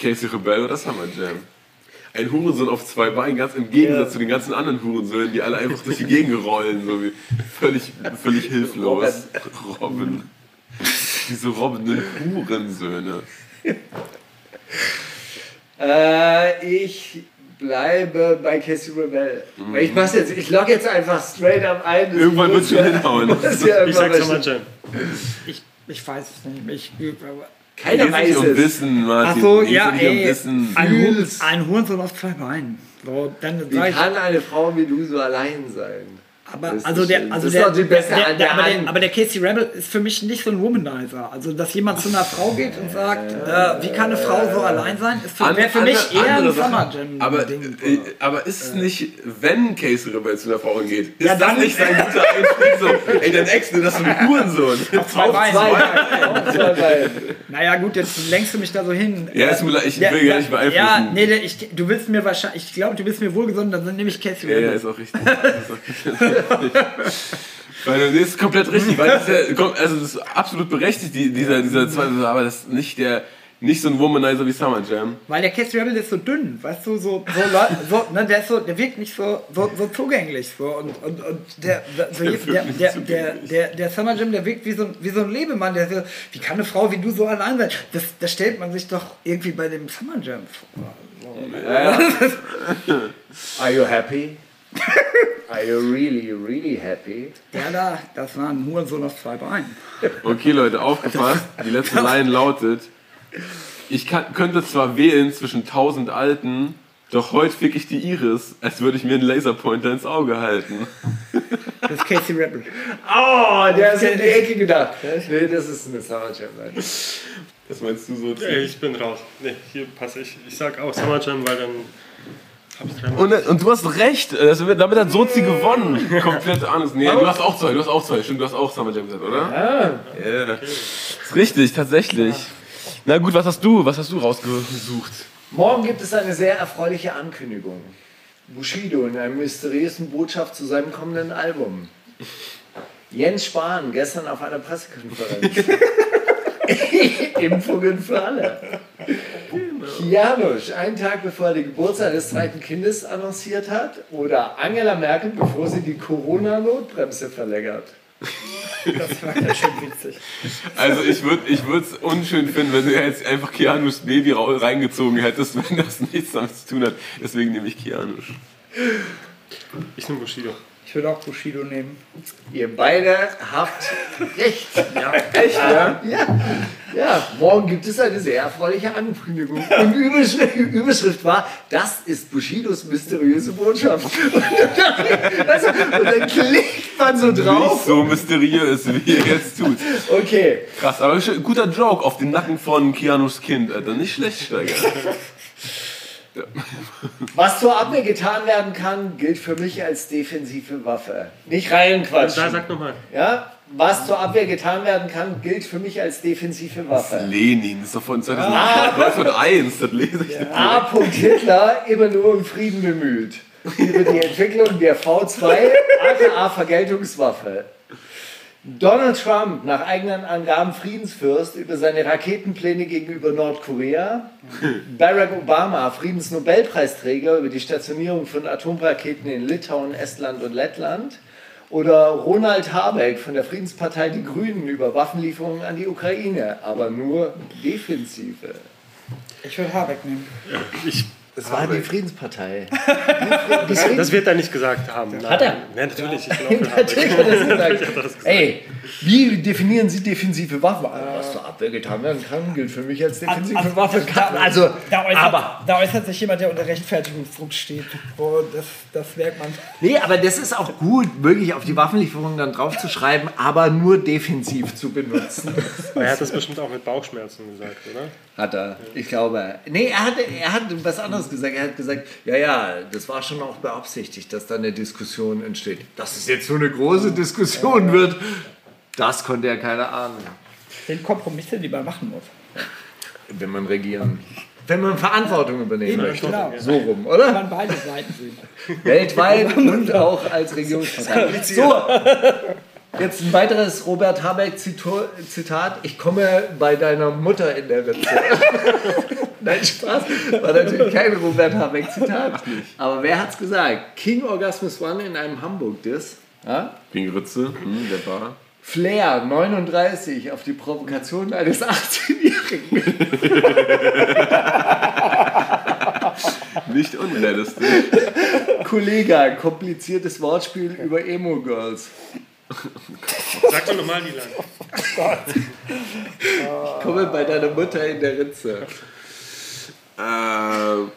Casey Rebel oder Summer Jam? Ein Hurensohn auf zwei Beinen, ganz im Gegensatz zu den ganzen anderen Hurensöhnen, die alle einfach durch die Gegend rollen, so wie völlig, völlig hilflos. Robin. Diese robbenden Hurensöhne. Äh, ich bleibe bei Casey Rebel. Ich mach's jetzt, ich log jetzt einfach straight up ein. Mhm. Irgendwann schon ja- hinhauen. ja Ich irgendwann sag mal. Jam. Ich, ich weiß es nicht. Ich, Keiner Geht weiß um es. Wissen, Martin. Ach so, Geht ja, um ey. Wissen. ein, ein Hurensohn auf zwei Beinen. So, dann Wie sag ich, kann eine Frau wie du so allein sein? Aber, Das also der, also Das der, der, der, der aber, der, aber der Casey Rebel ist für mich nicht so ein Womanizer. Also, dass jemand zu einer Frau geht und sagt, äh, wie kann eine Frau so allein sein, ist für, An- wäre für mich andere- eher ein andere. Summer Jam. Aber, Ding. äh, aber ist es nicht, wenn Casey Rebel zu einer Frau geht, ist Ja, das dann- nicht sein guter Einstieg so, ey, dein Ex, du das ist ein Hurensohn. zwei Beinen. Auf zwei Beinen. Naja, gut, jetzt lenkst du mich da so hin. Ja, ist mir leid, ich Ja, will gar ja, nicht beeinflussen. Ja, nee, ich, du willst mir wahrscheinlich, ich glaube, du bist mir wohlgesonnen, dann nehme ich Casey Ja, ja, Rebel. ist auch richtig. Weil das ist komplett richtig, weil das ist ja, also das ist absolut berechtigt, die, dieser, dieser zweite, aber das ist nicht der, nicht so ein Womanizer wie Summer Jam. Weil der Casey Rebel ist so dünn, weißt du, so, so, so ne, der ist so, der wirkt nicht so, so, so zugänglich. So, und, und, und der, der, so, Der der, der, der, der, der Summer Jam, der wirkt wie so, ein- wie so ein Lebemann. Der so, wie kann eine Frau wie du so allein sein? Das, das stellt man sich doch irgendwie bei dem Summer Jam vor. Are you happy? Are you really, really happy? Der da, das war ein Hurensohn auf zwei Beinen. Okay, Leute, aufgepasst. Die letzte Line lautet: Ich kann, könnte zwar wählen zwischen tausend Alten, doch heute fick ich die Iris, als würde ich mir einen Laserpointer ins Auge halten. Das ist Casey Rebel. Oh, der ist in die Ecke gedacht. Nee, das ist eine Summer Jam. Was meinst du so? Ey, ich bin raus. Nee, hier passe ich. Ich sag auch Summer Jam, weil dann. Und, und du hast recht, das wird- damit hat Sozi gewonnen. Komplett anders. Nee, du hast auch zwei, du hast auch zwei. Stimmt, du hast auch Summer Jam gesagt, oder? Ja. Ja. Ist richtig, tatsächlich. Na gut, was hast du, was hast du rausgesucht? Morgen gibt es eine sehr erfreuliche Ankündigung. Bushido in einer mysteriösen Botschaft zu seinem kommenden Album. Jens Spahn gestern auf einer Pressekonferenz. Impfungen für alle. Janusz, einen Tag bevor er den Geburtstag des zweiten Kindes annonciert hat. Oder Angela Merkel, bevor sie die Corona-Notbremse verlängert. Das war ganz schön witzig. Also ich würde ich es unschön finden, wenn du jetzt einfach Kianus Baby reingezogen hättest, wenn das nichts damit zu tun hat. Deswegen nehme ich Kianus. Ich nehme Bushido. Ich würde auch Bushido nehmen. Ihr beide habt recht. Ja, echt, ja? Ja. Ja, morgen gibt es eine sehr erfreuliche Ankündigung. Und Überschrift, Überschrift war, das ist Bushidos mysteriöse Botschaft. Und dann, also, und dann klickt man so Nicht drauf. so mysteriös, wie ihr jetzt tut. Okay, Krass, aber guter Joke auf den Nacken von Kianus Kind, Alter. Nicht schlecht, Steiger. was zur Abwehr getan werden kann, gilt für mich als defensive Waffe. Nicht reinquatschen. Da sag nochmal. Ja? Was zur Abwehr getan werden kann, gilt für mich als defensive Waffe. Lenin, das ist doch von 2001, das lese ich nicht. A. Hitler immer nur um Frieden bemüht. Über die Entwicklung der V2, aka Vergeltungswaffe. Donald Trump, nach eigenen Angaben Friedensfürst, über seine Raketenpläne gegenüber Nordkorea. Barack Obama, Friedensnobelpreisträger, über die Stationierung von Atomraketen in Litauen, Estland und Lettland. Oder Ronald Habeck von der Friedenspartei Die Grünen über Waffenlieferungen an die Ukraine, aber nur defensive. Ich würde Habeck nehmen. Ich, Das war die Friedenspartei. das wird er nicht gesagt haben. Nein. Hat er? Ja, natürlich. Ich glaube, Natürlich hat er das gesagt. Ey, wie definieren Sie defensive Waffen? Was zur Abwehr getan werden kann, gilt für mich als defensive Also, Waffe. da- Also, Da äußert, aber. da äußert sich jemand, der unter Rechtfertigungsdruck steht. Oh, das, das merkt man. Nee, aber das ist auch gut, wirklich auf die Waffenlieferungen dann draufzuschreiben, aber nur defensiv zu benutzen. er hat das bestimmt auch mit Bauchschmerzen gesagt, oder? Hat er, ich glaube. Nee, er hat, er hat was anderes gesagt. Er hat gesagt, ja, ja, das war schon auch beabsichtigt, dass da eine Diskussion entsteht. Dass es jetzt so eine große Diskussion wird, das konnte er keine Ahnung. Den Kompromisse, die man machen muss. Wenn man regieren Wenn man Verantwortung übernehmen möchte. genau. So rum, oder? man beide Seiten sehen. Weltweit und auch als Regierungspartei. So, jetzt ein weiteres Robert Habeck-Zito- Zitat. Ich komme bei deiner Mutter in der Ritze. Nein, Spaß. War natürlich kein Robert Habeck-Zitat. Aber wer hat's gesagt? King Orgasmus One in einem Hamburg-Diss. Ja? Wegen Ritze, hm, der war. Flair 39 auf die Provokation eines 18-Jährigen. Nicht unrealistisch. Kollega, kompliziertes Wortspiel über Emo-Girls. Sag doch nochmal, Lilan. Ich komme bei deiner Mutter in der Ritze. Ähm,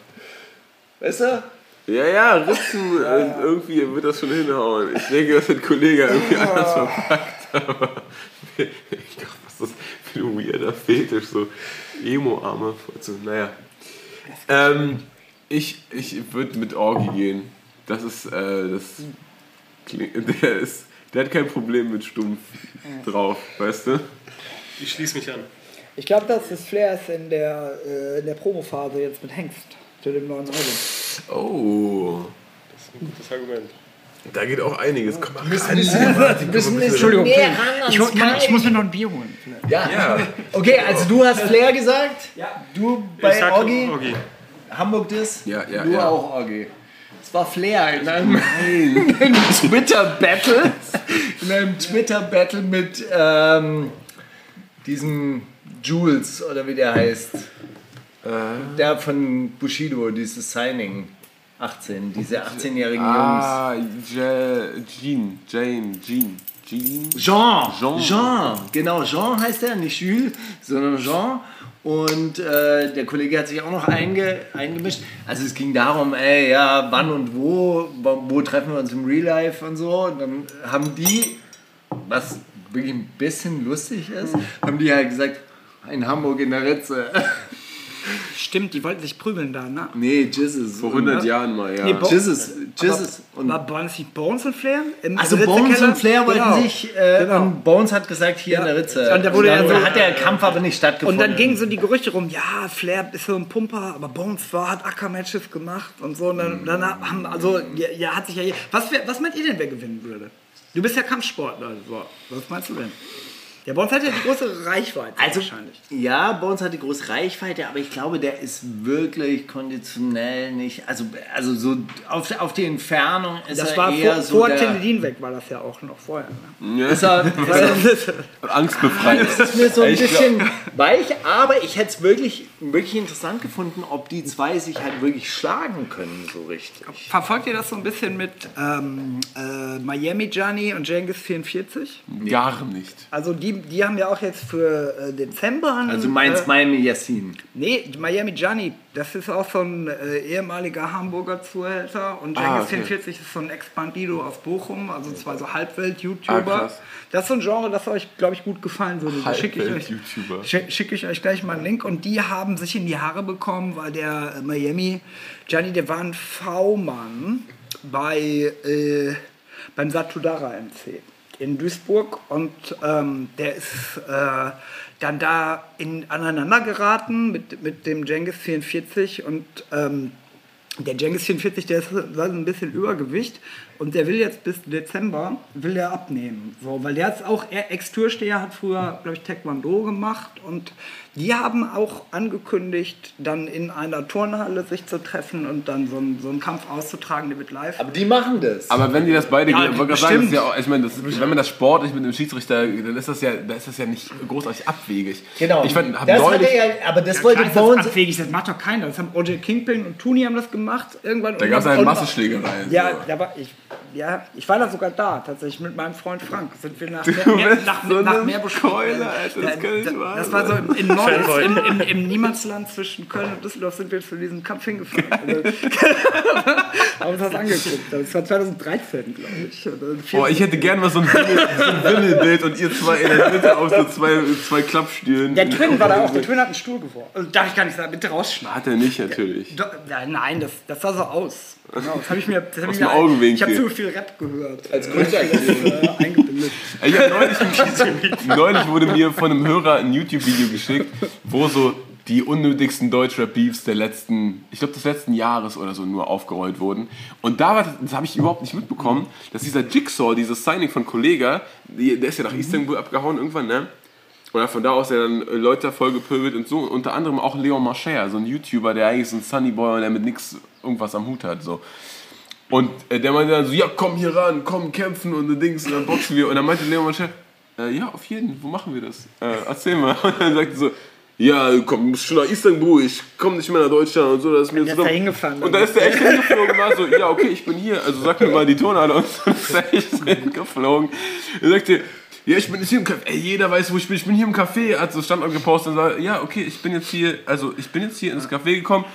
Weißt du? ja, ja, Ritzen, äh, irgendwie wird das schon hinhauen. Ich denke, das hat Kollege irgendwie anders verpackt, aber ich glaube, was ist das für ein weirder Fetisch, so Emo-Arme. So, naja. Ähm, ich ich würde mit Orgi gehen. Das ist, äh, das klingt, der ist, der hat kein Problem mit Stumpf drauf, weißt du? Ich schließe mich an. Ich glaube, dass das Flair ist in der, äh, in der Promophase jetzt mit Hengst zu dem neuen Album. Oh, Gutes Argument. da geht auch einiges. Komm mal Müssen, ran. müssen, müssen, Entschuldigung, näher ran ich, Mann, ich muss mir noch ein Bier holen. Ja. Ja. Okay, also du hast Flair gesagt. Ja. Du bei. Orgi. Hamburg Diss. Ja, ja, Du ja. auch Orgi. Es war Flair in einem, in einem Twitter-Battle. In einem Twitter-Battle mit ähm, diesem Jules oder wie der heißt. Der von Bushido, dieses Signing. 18, diese 18-jährigen Jungs. Ah, Je, Jean, Jane, Jean, Jean. Jean. Jean. Jean. Genau, Jean heißt er, nicht Jules, sondern Jean. Und äh, der Kollege hat sich auch noch einge, eingemischt. Also es ging darum, ey, ja, wann und wo, wo, treffen wir uns im Real Life und so. Und dann haben die, was wirklich ein bisschen lustig ist, haben die halt gesagt, in Hamburg in der Ritze. Stimmt, die wollten sich prügeln da, ne? nee, Jesus. Vor 100 Jahren mal, ja. Nee, Bo- Jesus, Jesus. Und War waren es nicht Bones und Flair? Im also? Bones und Flair wollten Genau. sich, äh, Genau. und Bones hat gesagt, hier Ja. in der Ritze. Und da wurde dann so- hat der Kampf aber nicht Und stattgefunden. dann gingen so die Gerüchte rum, ja, Flair ist so ein Pumper, aber Bones war, hat Acker-Matches gemacht und so. Und dann, dann haben, also, ja, ja, hat sich ja, was, wär, was meint ihr denn, wer gewinnen würde? Du bist ja Kampfsportler, so. Was meinst du denn? Der Bones hat ja die große Reichweite Also, wahrscheinlich. ja, Bones hat die große Reichweite, aber ich glaube, der ist wirklich konditionell nicht. Also, also so auf, auf die Entfernung ist Das er war eher vor, so. vor Kennedy weg, war das ja auch noch vorher. Ne? Ja. ist er, ist er, Angstbefreit. ist mir so ein Ich glaub- bisschen weich, aber ich hätte es wirklich, wirklich interessant gefunden, ob die zwei sich halt wirklich schlagen können, so richtig. Verfolgt ihr das so ein bisschen mit ähm, äh, Miami Gianni und Jengis 44? Gar nicht. Also die, die haben ja auch jetzt für äh, Dezember einen, Also du meinst äh, Miami Yassin. Nee, Miami Gianni, das ist auch so ein äh, ehemaliger Hamburger Zuhälter und Jengis Ah, okay. 44 ist so ein Expandido aus Bochum, also zwei so Halbwelt-YouTuber. Ah, das ist so ein Genre, das euch, glaube ich, gut gefallen würde. Da schicke ich, euch- Halbwelt-YouTuber. schick- schicke ich euch gleich mal einen Link. Und die haben sich in die Haare bekommen, weil der äh, Miami Gianni, der war ein V-Mann bei, äh, beim Satudara MC in Duisburg und ähm, der ist äh, dann da in, aneinander geraten mit, mit dem Jengis 44 und ähm, der Jengis 44, der ist ein bisschen Übergewicht und der will jetzt bis Dezember will der abnehmen. So, weil der ist auch er- Ex-Türsteher, hat früher, glaube ich, Taekwondo gemacht und die haben auch angekündigt, dann in einer Turnhalle sich zu treffen und dann so einen, so einen Kampf auszutragen, der wird live. Aber die machen das. Aber wenn die das beide, Ja, ich wollte gerade sagen, ist ja auch, ich meine, das, wenn man das sportlich mit einem Schiedsrichter, dann ist das ja, da ist das ja nicht großartig abwegig. genau. Ich fand, das er ja, aber das Ja, wollte klar ist das Bones. abwegig, das macht doch keiner. Das haben OJ Kingpin und Tooney haben das gemacht irgendwann. da gab es eine Massenschlägerei. Ja, so. da war ich, ja, ich war da sogar da, tatsächlich mit meinem Freund Frank. Sind wir nach, Du mehr, mehr, nach, so nach eine Meerbusch. Keule, Alter, das kann ich nicht das, wahr das war so im, im, im, im, im Niemandsland zwischen Köln und Düsseldorf sind wir zu diesem Kampf hingefahren. Also, haben uns das angeguckt. Das war 2013, glaube ich. Boah, ich hätte gern mal so ein Wimmel- so Wimmelbild und ihr zwei in der Mitte auf so zwei, zwei Klappstühlen. der Twin war da auch. Der Twin hat einen Stuhl geworfen. Also, darf ich gar nicht sagen, bitte rausschneiden. Hat er nicht, natürlich. Nein, das, das sah so aus. Genau, das habe ich mir. Das hab Aus ich Augenwinkel. Ich habe zu viel Rap gehört. Als Grundaktion. äh, eingebildet. Ich hab neulich, neulich wurde mir von einem Hörer ein YouTube-Video geschickt, wo so die unnötigsten Deutschrap-Beefs der letzten, ich glaube des letzten Jahres oder so nur aufgerollt wurden. Und da war, das, habe ich überhaupt nicht mitbekommen, dass dieser Jigsaw, dieses Signing von Kollega, der ist ja nach Istanbul abgehauen irgendwann, ne? Oder von da aus er dann Leute vollgepöbelt und so. Unter anderem auch Leon Marcher, so ein YouTuber, der eigentlich so ein Sunny Boy und der mit nix irgendwas am Hut hat. So. Und äh, der meinte dann so, ja komm hier ran, komm kämpfen und so Dings und dann boxen wir. Und dann meinte Leon Marcher, äh, ja auf jeden, wo machen wir das? Äh, erzähl mal. Und dann sagte so, ja, komm, du musst schon nach Istanbul, ich komm nicht mehr nach Deutschland und so. Das ist mir Der ist so da hingefahren Und dann. dann ist der echt hingeflogen und war so, ja okay, ich bin hier, also sag mir mal die Tonhalle und so ist er echt hingeflogen. Er sagte, ja, ich bin jetzt hier im Café, ey, jeder weiß, wo ich bin, ich bin hier im Café, hat so Standort gepostet und sagt, ja, okay, ich bin jetzt hier, also ich bin jetzt hier ins Café gekommen,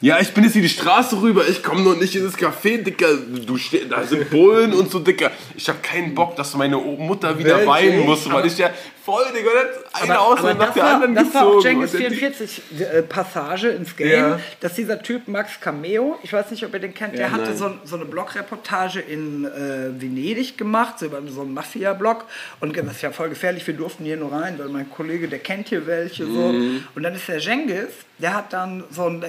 ja, ich bin jetzt hier die Straße rüber, ich komme noch nicht ins Café, Dicker, du da sind Bullen und so, Dicker, ich habe keinen Bock, dass meine Mutter wieder Wirklich? weinen muss, weil ich ja voll, Digga, das eine Aussage nach das der war, anderen das war auch gezogen. Cengiz Und der- 44 äh, Passage ins Game, Ja. dass dieser Typ Max Cameo, ich weiß nicht, ob ihr den kennt, der hatte so, so eine Blogreportage in äh, Venedig gemacht, so über so einen Mafia-Blog und das ist ja voll gefährlich, wir durften hier nur rein, weil mein Kollege, der kennt hier welche so Mhm. und dann ist der Cengiz, der hat dann so ein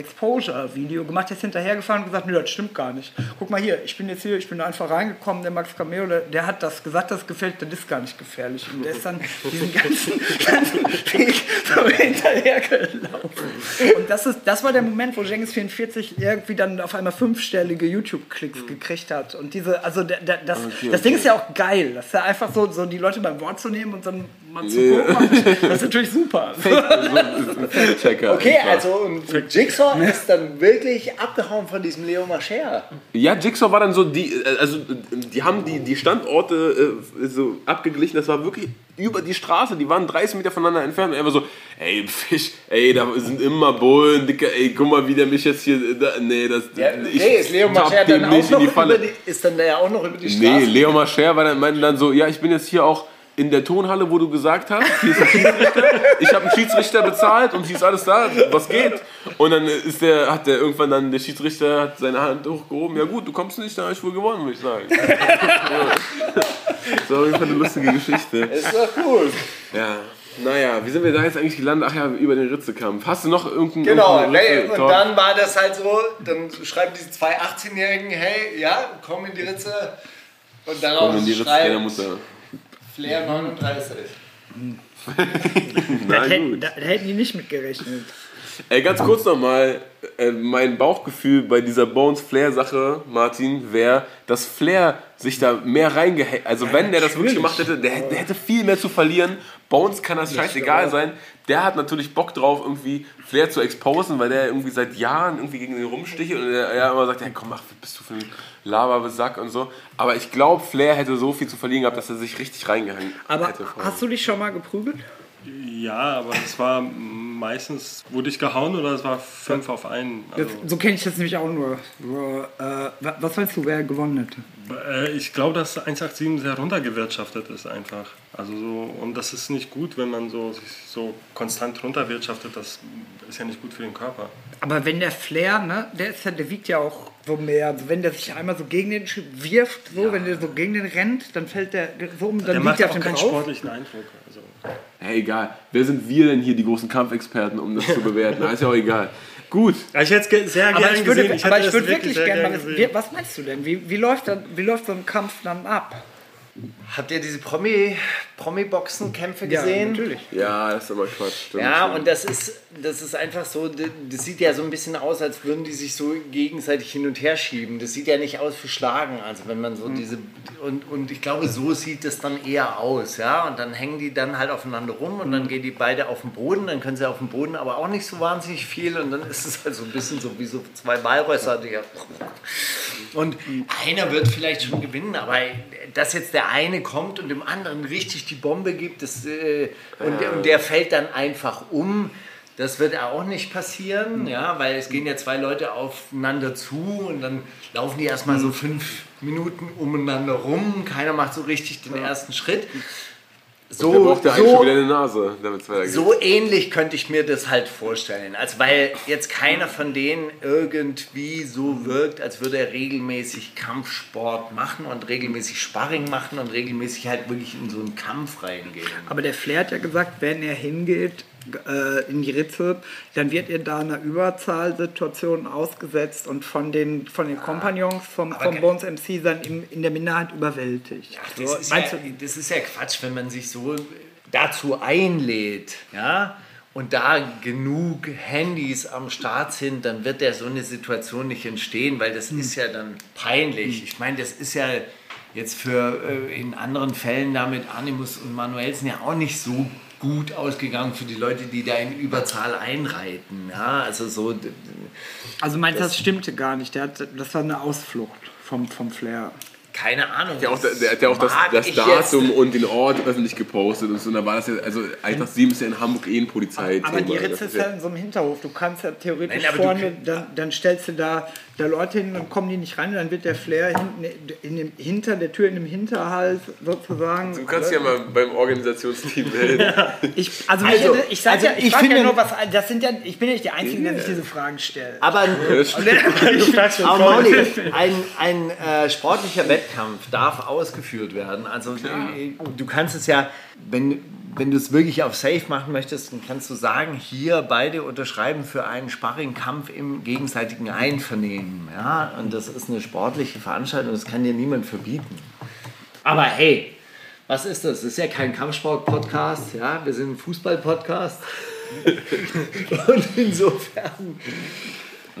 Exposure-Video gemacht, der ist hinterhergefahren und gesagt, nö, das stimmt gar nicht. Guck mal hier, ich bin jetzt hier, ich bin einfach reingekommen, der Max Cameo, der, der hat das gesagt, das gefällt, das ist gar nicht gefährlich. Und der ist dann diesen ganzen, ganzen Weg so hinterhergelaufen. Und das, ist, das war der Moment, wo Jengis 44 irgendwie dann auf einmal fünfstellige YouTube-Klicks gekriegt hat. Und diese, also der, der, das, das Ding ist ja auch geil, das ist ja einfach so, so die Leute beim Wort zu nehmen und dann mal zu Ja. gucken. Das ist natürlich super. Fact-Checker. Okay, einfach. also und Jigsaw ist dann wirklich abgehauen von diesem Leo Marcher. Ja, Jigsaw war dann so, die, äh, also die haben die, die Standorte äh, so abgeglichen, das war wirklich über die Straße, die waren 30 Meter voneinander entfernt und er war so, ey Fisch, ey, da sind immer Bullen, Dicker, ey, guck mal, wie der mich jetzt hier, da, nee, das, Ja, ich nee, ist Leo den dann auch noch in die über Falle. die, ist dann der ja auch noch über die Straße? Nee, Leo Marcher war dann, meinte dann so, ja, ich bin jetzt hier auch in der Tonhalle, wo du gesagt hast, hier ist ein Schiedsrichter, ich habe einen Schiedsrichter bezahlt und hier ist alles da, was geht? Und dann ist der, hat der irgendwann dann, der Schiedsrichter hat seine Hand hochgehoben, ja gut, du kommst nicht, dann habe ich wohl gewonnen, würde ich sagen. das war auf jeden Fall eine lustige Geschichte. Ist doch cool. Ja, naja, wie sind wir da jetzt eigentlich gelandet? Ach ja, über den Ritzekampf. Hast du noch irgendeinen Genau, irgendeinen nee, und dann war das halt so, dann schreiben diese zwei 18-Jährigen, hey, ja, komm in die Ritze. Und darauf Komm in die Ritze schreibt Mutter. Flair 39. Na Da, hätten- gut. da, da hätten die nicht mit gerechnet. Ey, ganz kurz nochmal, äh, mein Bauchgefühl bei dieser Bones Flair-Sache, Martin, wäre, dass Flair sich da mehr reingehängt. Also, wenn der das wirklich gemacht hätte, der, hätte- der hätte viel mehr zu verlieren. Bones kann das scheißegal sein. Der hat natürlich Bock drauf, irgendwie Flair zu exposen, weil der irgendwie seit Jahren irgendwie gegen den rumstichelt und er, er immer sagt: hey, komm, ach, was bist du für ein Laberbesack und so. Aber ich glaube, Flair hätte so viel zu verlieren gehabt, dass er sich richtig reingehangen Aber hätte. vorher. hast du dich schon mal geprügelt? Ja, aber es war meistens, wurde ich gehauen oder es war fünf auf einen. Also, so kenne ich das nämlich auch nur. So, äh, wa- was meinst du, wer gewonnen hätte? äh, ich glaube, dass 187 sehr runtergewirtschaftet ist einfach. Also so, und das ist nicht gut, wenn man so, sich so konstant runterwirtschaftet. Das ist ja nicht gut für den Körper. Aber wenn der Flair, ne, der ist ja, der wiegt ja auch so mehr. Also wenn der sich einmal so gegen den wirft, so, wenn der so gegen den rennt, dann fällt der so um, dann Der liegt macht der auf auch dem keinen drauf. sportlichen Eindruck. Also, Hey, egal. Wer sind wir denn hier, die großen Kampfexperten, um das zu bewerten? Ist ja auch egal. Gut. ja, ich hätte es sehr Aber gerne ich würde, gesehen. Ich aber ich würde wirklich sehr gerne gern gesehen. was meinst du denn? Wie, wie, läuft dann, wie läuft so ein Kampf dann ab? Habt ihr diese Promi, Promi-Boxen-Kämpfe gesehen? natürlich. Ja, das ist aber Quatsch. stimmt Ja, und das ist, das ist einfach so, das sieht ja so ein bisschen aus, als würden die sich so gegenseitig hin und her schieben. Das sieht ja nicht aus für Schlagen. Also wenn man so diese, und, und ich glaube, so sieht es dann eher aus, ja. Und dann hängen die dann halt aufeinander rum und dann gehen die beide auf den Boden, dann können sie auf dem Boden aber auch nicht so wahnsinnig viel und dann ist es halt so ein bisschen so wie so zwei Walrösser, die ja und einer wird vielleicht schon gewinnen, aber dass jetzt der eine kommt und dem anderen richtig die Bombe gibt das, äh, und, der, und der fällt dann einfach um, das wird auch nicht passieren, ja, weil es gehen ja zwei Leute aufeinander zu und dann laufen die erstmal so fünf Minuten umeinander rum, keiner macht so richtig den ersten Schritt. Der So, braucht ja eigentlich so, schon wieder eine Nase, damit es weitergeht. so ähnlich könnte ich mir das halt vorstellen. Also weil jetzt keiner von denen irgendwie so wirkt, als würde er regelmäßig Kampfsport machen und regelmäßig Sparring machen und regelmäßig halt wirklich in so einen Kampf reingehen. Aber der Flair hat ja gesagt, wenn er hingeht, äh, in die Ritze, dann wird ihr da einer Überzahlsituation ausgesetzt und von den, von den Kompagnons vom, vom Bones MC dann im, in der Minderheit überwältigt. Das So, ist, ja, du- das ist ja Quatsch, wenn man sich so dazu einlädt, ja, und da genug Handys am Start sind, dann wird ja so eine Situation nicht entstehen, weil das ist ja dann peinlich. Ich meine, das ist ja jetzt für äh, in anderen Fällen da mit Animus und Manuelsen ja auch nicht so gut ausgegangen für die Leute, die da in Überzahl einreiten. Ja, also so. Also meinst du, das stimmte gar nicht? Der hat, das war eine Ausflucht vom, vom Flair. Keine Ahnung. Der, auch, der, der hat ja auch das, das Datum jetzt- und den Ort öffentlich gepostet und so. Und da war das ja, also Eintracht 7 ist ja in Hamburg eh ein Polizei. Aber die Ritze ist ja in so einem Hinterhof. Du kannst ja theoretisch Nein, aber vorne, dann, dann stellst du da, da Leute hin, dann kommen die nicht rein, dann wird der Flair hinten in dem, hinter der Tür in dem Hinterhalt sozusagen. Du kannst ja mal beim Organisationsteam melden. Ich, also, Also, mich, ich sag also ja, ich, ich frag ja finde- nur was. Das sind ja, ich bin ja nicht der Einzige, der sich diese Fragen stellt. Aber Aber Mauli, ein, ein äh, sportlicher Wettkampf darf ausgeführt werden. Also äh, du kannst es ja, wenn, wenn du es wirklich auf Safe machen möchtest, dann kannst du sagen, hier beide unterschreiben für einen Sparringkampf im gegenseitigen Einvernehmen. Ja? Und das ist eine sportliche Veranstaltung, das kann dir niemand verbieten. Aber hey, was ist das? Das ist ja kein Kampfsport-Podcast, ja? wir sind ein Fußball-Podcast. Und insofern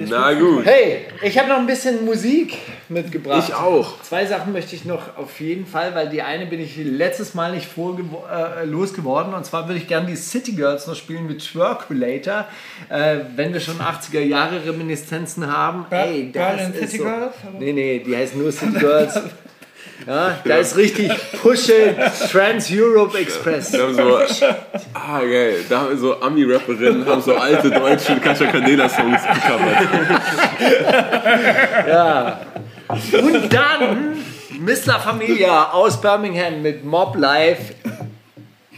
Na gut. Hey, ich habe noch ein bisschen Musik mitgebracht. Ich auch. Zwei Sachen möchte ich noch auf jeden Fall, weil die eine bin ich letztes Mal nicht äh, losgeworden. Und zwar würde ich gerne die City Girls noch spielen mit Twerkulator. Äh, wenn wir schon 80er Jahre Reminiszenzen haben. Ey, das Berlin ist City so, Girls, Nee, nee, die heißt nur City Girls. Ja, da ist richtig Pushe Trans-Europe Express. Da haben so, ah geil, da haben so Ami-Rapperinnen haben so alte deutsche Katja Candela-Songs gecovert. Und dann Miss La Familia aus Birmingham mit Mob Life.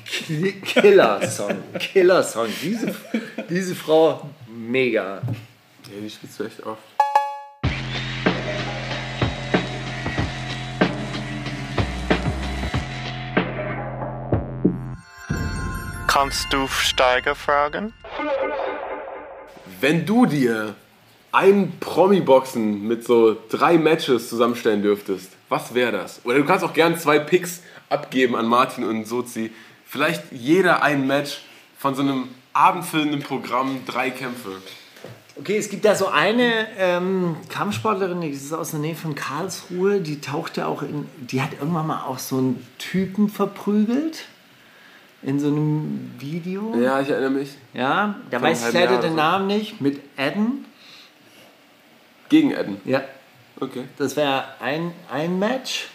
Ki- Killer-Song. Killer-Song. Diese, diese Frau, mega. Ja, die spielst du echt oft. Kannst du Steiger fragen? Wenn du dir ein Promi-Boxen mit so drei Matches zusammenstellen dürftest, was wäre das? Oder du kannst auch gern zwei Picks abgeben an Martin und Sozi. Vielleicht jeder ein Match von so einem abendfüllenden Programm, drei Kämpfe. Okay, es gibt da so eine ähm, Kampfsportlerin, die ist aus der Nähe von Karlsruhe, die tauchte auch in, die hat irgendwann mal auch so einen Typen verprügelt. In so einem Video. Ja, ich erinnere mich. Ja, da Vor weiß ich leider den so. Namen nicht. Mit Adam. Gegen Eden. Ja, Okay. das wäre ein, ein Match.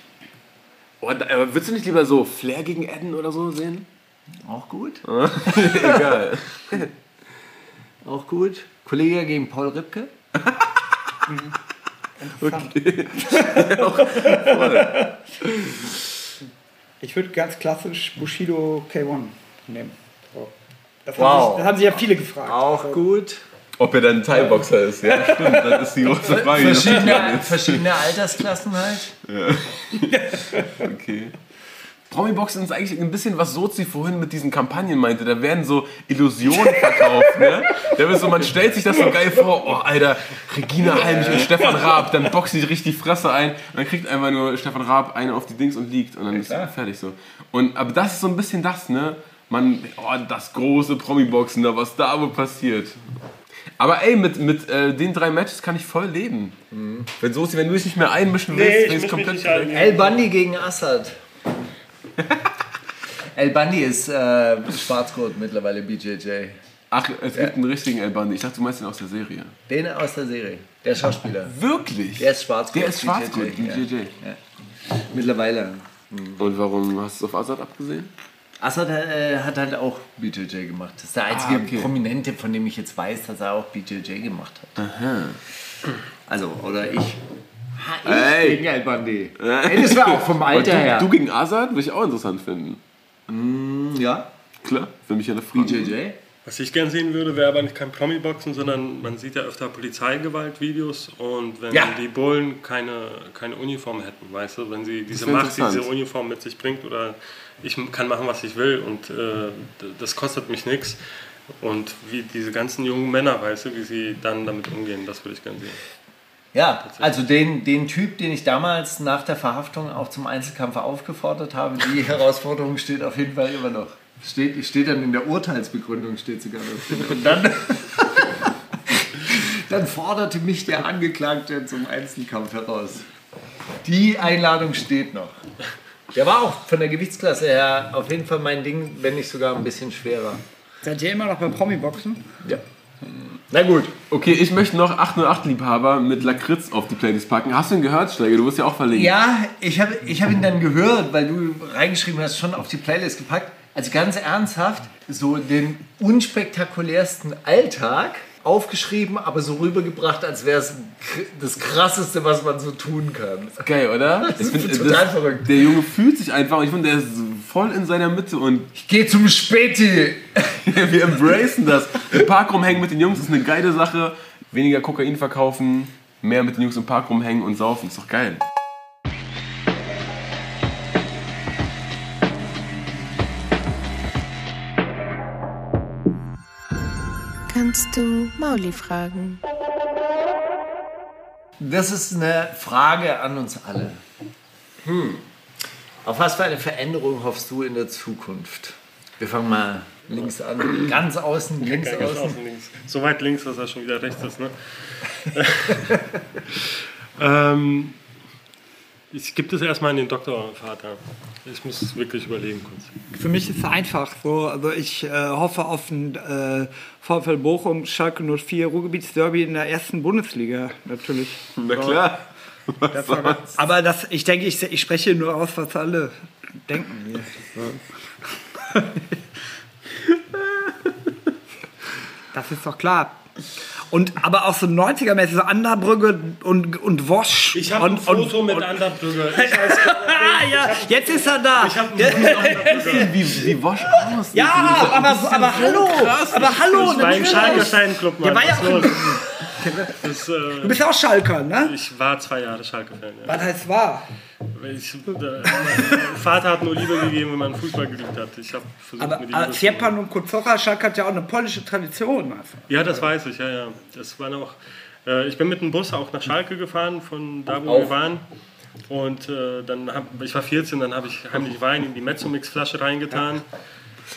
Oh, da, aber würdest du nicht lieber so Flair gegen Eden oder so sehen? Auch gut. Egal. Auch gut. Kollege gegen Paul Ripke. Ich würde ganz klassisch Bushido K1 nehmen. So. Das, Wow. haben sich, das haben sich ja viele gefragt. Auch gut. Ob er dann Thai-Boxer ist, ja, stimmt. Das ist die große Frage. Verschiedene, verschiedene Altersklassen halt. Okay. Promi-Boxen ist eigentlich ein bisschen, was Sozi vorhin mit diesen Kampagnen meinte. Da werden so Illusionen verkauft. Ne? Da wird so, man stellt sich das so geil vor. Oh, Alter, Regina Halmich und Stefan Raab. Dann boxen die richtig die Fresse ein. Und dann kriegt einfach nur Stefan Raab eine auf die Dings und liegt. Und dann ist fertig so. Und, aber das ist so ein bisschen das, ne? Man, oh, das große Promi-Boxen, da was da wohl passiert. Aber ey, mit, mit äh, den drei Matches kann ich voll leben. Wenn Sozi, wenn du dich nicht mehr einmischen willst, Nee, ich bin ich misch mich komplett nicht ein. El Bundy gegen Assad. El Bundy ist äh, Schwarzgurt mittlerweile BJJ. Ach, es gibt einen richtigen El Bundy. Ich dachte, du meinst den aus der Serie. Den aus der Serie. Der Schauspieler. Wirklich? Der ist Schwarzgurt. Der ist Schwarzgurt, BJJ, BJJ. Ja. Mittlerweile. Und warum hast du es auf Assad abgesehen? Assad äh, hat halt auch BJJ gemacht. Das ist der einzige Ah, okay. Prominente, von dem ich jetzt weiß, dass er auch BJJ gemacht hat. Also, oder ich. Ha, ich Ey. gegen El Bundy. Ey, das war auch vom Alter du, her. du gegen Assad würde ich auch interessant finden. ja, Klar, für mich eine Frage. BJJ. Was ich gern sehen würde, wäre aber nicht kein Promi-Boxen, sondern man sieht ja öfter Polizeigewalt-Videos und wenn Ja. die Bullen keine, keine Uniform hätten, weißt du, wenn sie diese Macht, die diese. Uniform mit sich bringt oder ich kann machen, was ich will und äh, das kostet mich nichts. Und wie diese ganzen jungen Männer, weißt du, wie sie dann damit umgehen, das würde ich gerne sehen. Ja, also den, den Typ, den ich damals nach der Verhaftung auch zum Einzelkampf aufgefordert habe, die Herausforderung steht auf jeden Fall immer noch. Steht, steht dann in der Urteilsbegründung, steht sogar noch. Und dann, dann forderte mich der Angeklagte zum Einzelkampf heraus. Die Einladung steht noch. Der war auch von der Gewichtsklasse her auf jeden Fall mein Ding, wenn nicht sogar ein bisschen schwerer. Seid ihr immer noch beim Promi-Boxen? Ja. Na gut. Okay, ich möchte noch 808-Liebhaber mit Lakritz auf die Playlist packen. Hast du ihn gehört, Steiger? Du wirst ja auch verlinkt. Ja, ich habe ich hab ihn dann gehört, weil du reingeschrieben hast, schon auf die Playlist gepackt. Also ganz ernsthaft, so den unspektakulärsten Alltag aufgeschrieben, aber so rübergebracht, als wäre es das Krasseste, was man so tun kann. Geil, oder? Das Ich find, total das- verrückt. Der Junge fühlt sich einfach und ich finde, der ist voll in seiner Mitte und Ich gehe zum Späti. wir embracen das. Im Park rumhängen mit den Jungs ist eine geile Sache. Weniger Kokain verkaufen, mehr mit den Jungs im Park rumhängen und saufen, ist doch geil. Kannst du Mauli fragen? Das ist eine Frage an uns alle. Hm. Auf was für eine Veränderung hoffst du in der Zukunft? Wir fangen mal links an. Ganz außen, links Ganz außen. außen links. So weit links, dass er schon wieder rechts ist. Ne? ähm, ich gebe das erstmal an den Doktorvater. Ich muss wirklich überlegen kurz. Für mich ist es einfach so. Also ich äh, hoffe auf ein äh, VfL Bochum, Schalke 04, Ruhrgebietsderby in der ersten Bundesliga natürlich. Na klar. Das war- Aber das, ich denke, ich, ich spreche nur aus, was alle denken. Hier. Das ist doch klar. Und aber auch so 90er-mäßig, so Anderbrügge und, und Wosch. Ich habe ein und, Foto und, mit Anderbrügge. Ah, ja, jetzt ist er da. Ich habe ein Foto mit Anderbrügge. Wie, wie Wosch aus. ja, aber, aber hallo. Aber hallo. Ich war im Steinclub, Mann. Ja, war ja auch- Das, Du äh, bist ja auch Schalker, ne? ich war zwei Jahre Schalke-Fan. Ja. Was heißt wahr? Ich, äh, mein Vater hat nur Liebe gegeben, wenn man Fußball geliebt hat. Ich habe versucht, Aber mir die äh, zu Ziepan und Kuzocha, Schalke hat ja auch eine polnische Tradition. Also. Ja, das weiß ich, ja, ja. Das war noch. Äh, ich bin mit dem Bus auch nach Schalke gefahren, von da, wo wir waren. Und äh, dann hab, ich war 14, dann habe ich heimlich Wein in die Mezzomix-Flasche reingetan.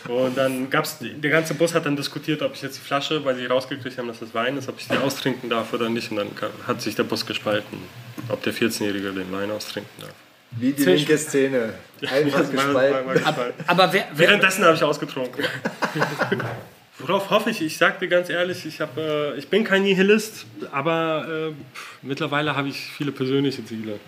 Und dann gab's, der ganze Bus hat dann diskutiert, ob ich jetzt die Flasche, weil sie rausgekriegt haben, dass das Wein ist, ob ich die austrinken darf oder nicht. Und dann hat sich der Bus gespalten, ob der 14-Jährige den Wein austrinken darf. Wie die linke Szene. Einfach gespalten. gespalten. Aber wer, wer, Währenddessen habe ich ausgetrunken. Worauf hoffe ich? Ich sage dir ganz ehrlich, ich, hab, äh, ich bin kein Nihilist, aber äh, pff, mittlerweile habe ich viele persönliche Ziele.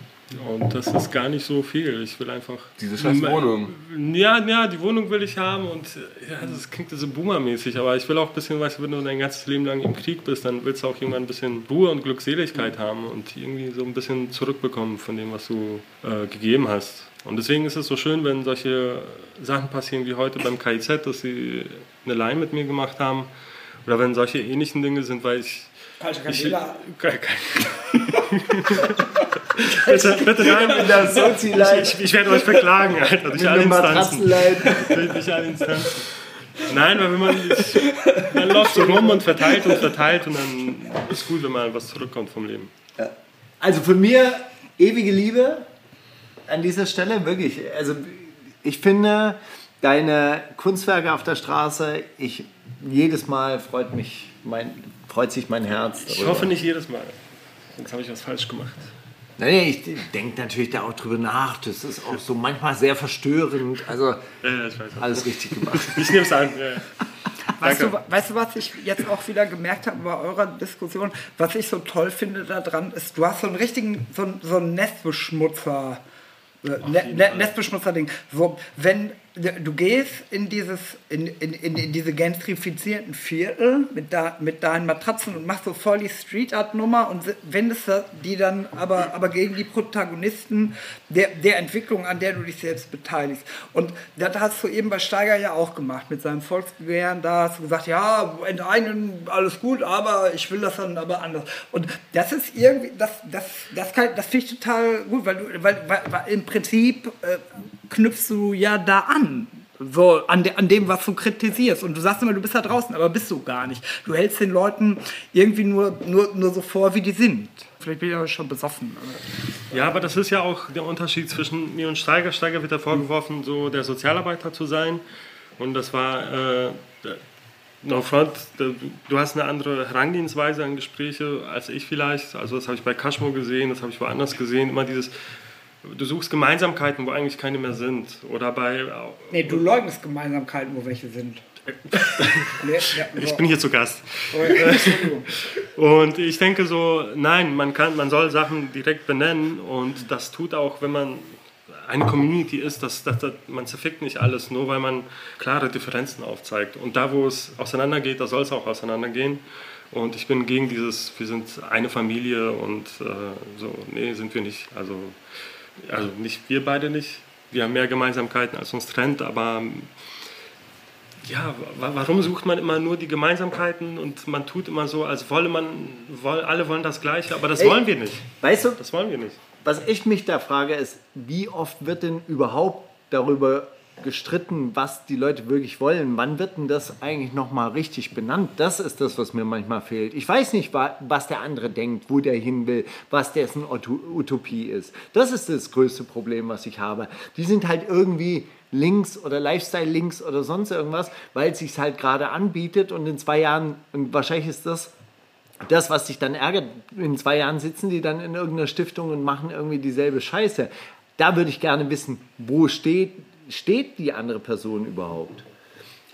Und das ist gar nicht so viel. Ich will einfach. Diese scheiß Wohnung. Ja, ja, die Wohnung will ich haben und äh, ja, das klingt so boomermäßig, aber ich will auch ein bisschen, weißt du, wenn du dein ganzes Leben lang im Krieg bist, dann willst du auch irgendwann ein bisschen Ruhe und Glückseligkeit haben und irgendwie so ein bisschen zurückbekommen von dem, was du äh, gegeben hast. Und deswegen ist es so schön, wenn solche Sachen passieren wie heute beim KIZ, dass sie eine Line mit mir gemacht haben. Oder wenn solche ähnlichen Dinge sind, weil ich. kein, kein, bitte, bitte nein, In der ich, ich werde euch verklagen, Alter, durch alle Instanzen. Durch alle Instanzen. Nein, weil wenn man, ich, man läuft so rum und verteilt und verteilt und dann ist gut, wenn mal was zurückkommt vom Leben. Also von mir ewige Liebe an dieser Stelle, wirklich. Also ich finde deine Kunstwerke auf der Straße, ich, jedes Mal freut mich mein, freut sich mein Herz. Ich darüber. hoffe nicht jedes Mal. Sonst habe ich was falsch gemacht. Nee, ich denke natürlich da auch drüber nach. Das ist auch so manchmal sehr verstörend. Also Ja, ich alles richtig gemacht. Ich nehme es an. Ja. ja. Weißt du, weißt du, was ich jetzt auch wieder gemerkt habe bei eurer Diskussion? Was ich so toll finde daran, ist, du hast so einen richtigen, so, so einen Nestbeschmutzer. äh, Ne, ne, Nestbeschmutzer-Ding. So, wenn du gehst in dieses, in, in, in, diese gentrifizierten Viertel mit, da, mit deinen Matratzen und machst so voll die Street Art Nummer und wendest die dann aber, aber gegen die Protagonisten der, der Entwicklung, an der du dich selbst beteiligst. Und das hast du eben bei Steiger ja auch gemacht mit seinem Volksbegehren. Da hast du gesagt, ja, enteignen, alles gut, aber ich will das dann aber anders. Und das ist irgendwie, das, das, das, das finde ich total gut, weil, du, weil, weil, weil im Prinzip äh, knüpfst du ja da an. So, an, de, an dem, was du kritisierst. Und du sagst immer, du bist da draußen, aber bist du gar nicht. Du hältst den Leuten irgendwie nur, nur, nur so vor, wie die sind. Vielleicht bin ich aber schon besoffen. Ja, aber das ist ja auch der Unterschied zwischen mir und Steiger. Steiger wird ja vorgeworfen, so der Sozialarbeiter zu sein. Und das war, äh, no front, du hast eine andere Herangehensweise an Gespräche als ich vielleicht. Also das habe ich bei Cashmo gesehen, das habe ich woanders gesehen. Immer dieses, du suchst Gemeinsamkeiten, wo eigentlich keine mehr sind. Oder bei... Nee, du leugnest Gemeinsamkeiten, wo welche sind. Ich bin hier zu Gast. Oh. Und ich denke so, nein, man, kann, man soll Sachen direkt benennen und das tut auch, wenn man eine Community ist, dass, dass, dass man zerfickt nicht alles, nur weil man klare Differenzen aufzeigt. Und da, wo es auseinandergeht, da soll es auch auseinandergehen. Und ich bin gegen dieses, wir sind eine Familie und äh, so, nee, sind wir nicht. Also, also nicht wir beide nicht. Wir haben mehr Gemeinsamkeiten, als uns trennt, aber ja, wa- warum sucht man immer nur die Gemeinsamkeiten und man tut immer so, als wolle man, alle wollen das Gleiche, aber das Ey, wollen wir nicht. Weißt du, Das wollen wir nicht. was ich mich da frage, ist, wie oft wird denn überhaupt darüber gestritten, was die Leute wirklich wollen? Wann wird denn das eigentlich nochmal richtig benannt? Das ist das, was mir manchmal fehlt. Ich weiß nicht, wa- was der andere denkt, wo der hin will, was dessen Uto- Utopie ist. Das ist das größte Problem, was ich habe. Die sind halt irgendwie links oder Lifestyle links oder sonst irgendwas, weil es sich halt gerade anbietet und in zwei Jahren, und wahrscheinlich ist das das, was dich dann ärgert, in zwei Jahren sitzen die dann in irgendeiner Stiftung und machen irgendwie dieselbe Scheiße. Da würde ich gerne wissen, wo steht, steht die andere Person überhaupt?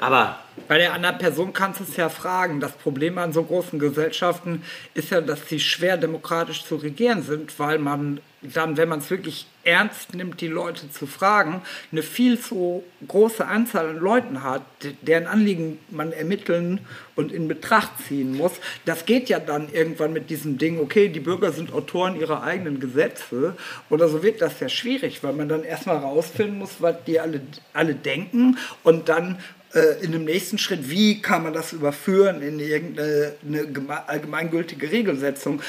Aber Bei der anderen Person kannst du es ja fragen. Das Problem an so großen Gesellschaften ist ja, dass sie schwer demokratisch zu regieren sind, weil man dann, wenn man es wirklich ernst nimmt, die Leute zu fragen, eine viel zu große Anzahl an Leuten hat, de- deren Anliegen man ermitteln und in Betracht ziehen muss. Das geht ja dann irgendwann mit diesem Ding, okay, die Bürger sind Autoren ihrer eigenen Gesetze oder so wird das ja schwierig, weil man dann erstmal rausfinden muss, was die alle, alle denken und dann äh, in dem nächsten Schritt, wie kann man das überführen in irgendeine eine geme- allgemeingültige Regelsetzung.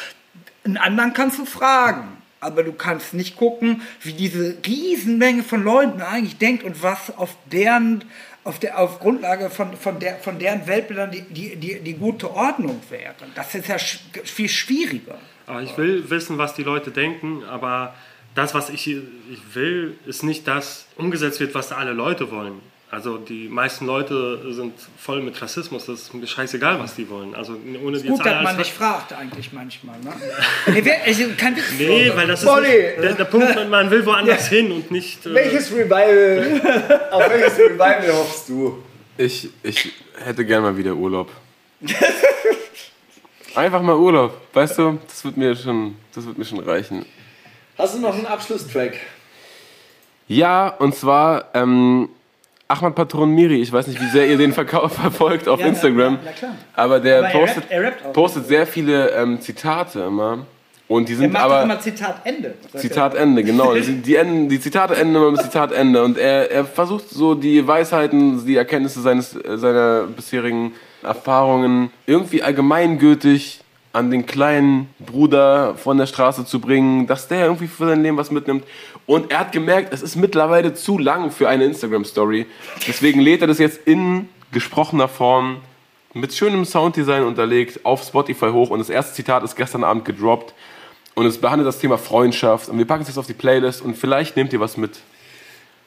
Einen anderen kannst du fragen, aber du kannst nicht gucken, wie diese Riesenmenge von Leuten eigentlich denkt und was auf deren auf, der, auf Grundlage von, von, der, von deren Weltbildern die, die, die, die gute Ordnung wäre. Das ist ja sch viel schwieriger. Aber ich will wissen, was die Leute denken, aber das, was ich, ich will, ist nicht das umgesetzt wird, was alle Leute wollen. Also die meisten Leute sind voll mit Rassismus, das ist mir scheißegal, was die wollen. Also ohne die Gut, jetzt alle dass man nicht fragt eigentlich manchmal. Ne? nee, wer, also, Witz. Nee, weil das ist nicht, der, der Punkt, man- man will woanders hin und nicht... äh, welches Revival, auf welches Revival hoffst du? Ich, ich hätte gern mal wieder Urlaub. Einfach mal Urlaub, weißt du? Das wird mir schon, das wird mir schon reichen. Hast du noch einen Abschlusstrack? Ja, und zwar ähm, Ahmad Patron Miri. Ich weiß nicht, wie sehr ihr den Verkauf verfolgt auf Ja, Instagram. na klar. Aber der Aber er postet, rappt- er rappt postet sehr viele ähm, Zitate immer. Und die Er sind macht doch aber. immer Zitat Ende. Zitat Ende, genau. Die, die, enden, die Zitate enden immer mit Zitat Ende. Und er, er versucht so die Weisheiten, die Erkenntnisse seines, äh, seiner bisherigen Erfahrungen irgendwie allgemeingültig an den kleinen Bruder von der Straße zu bringen, dass der irgendwie für sein Leben was mitnimmt. Und er hat gemerkt, es ist mittlerweile zu lang für eine Instagram-Story. Deswegen lädt er das jetzt in gesprochener Form mit schönem Sounddesign unterlegt auf Spotify hoch. Und das erste Zitat ist gestern Abend gedroppt. Und es behandelt das Thema Freundschaft. Und wir packen es jetzt auf die Playlist und vielleicht nehmt ihr was mit.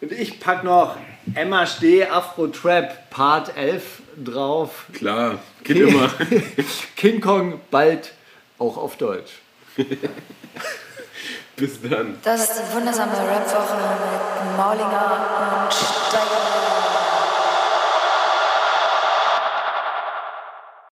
Und ich pack noch Emma Steh Afro Trap Part 11 drauf. Klar, geht immer. King Kong bald auch auf Deutsch. Bis dann. Das ist die wundersame Rapwoche mit Maulinger und Steiger.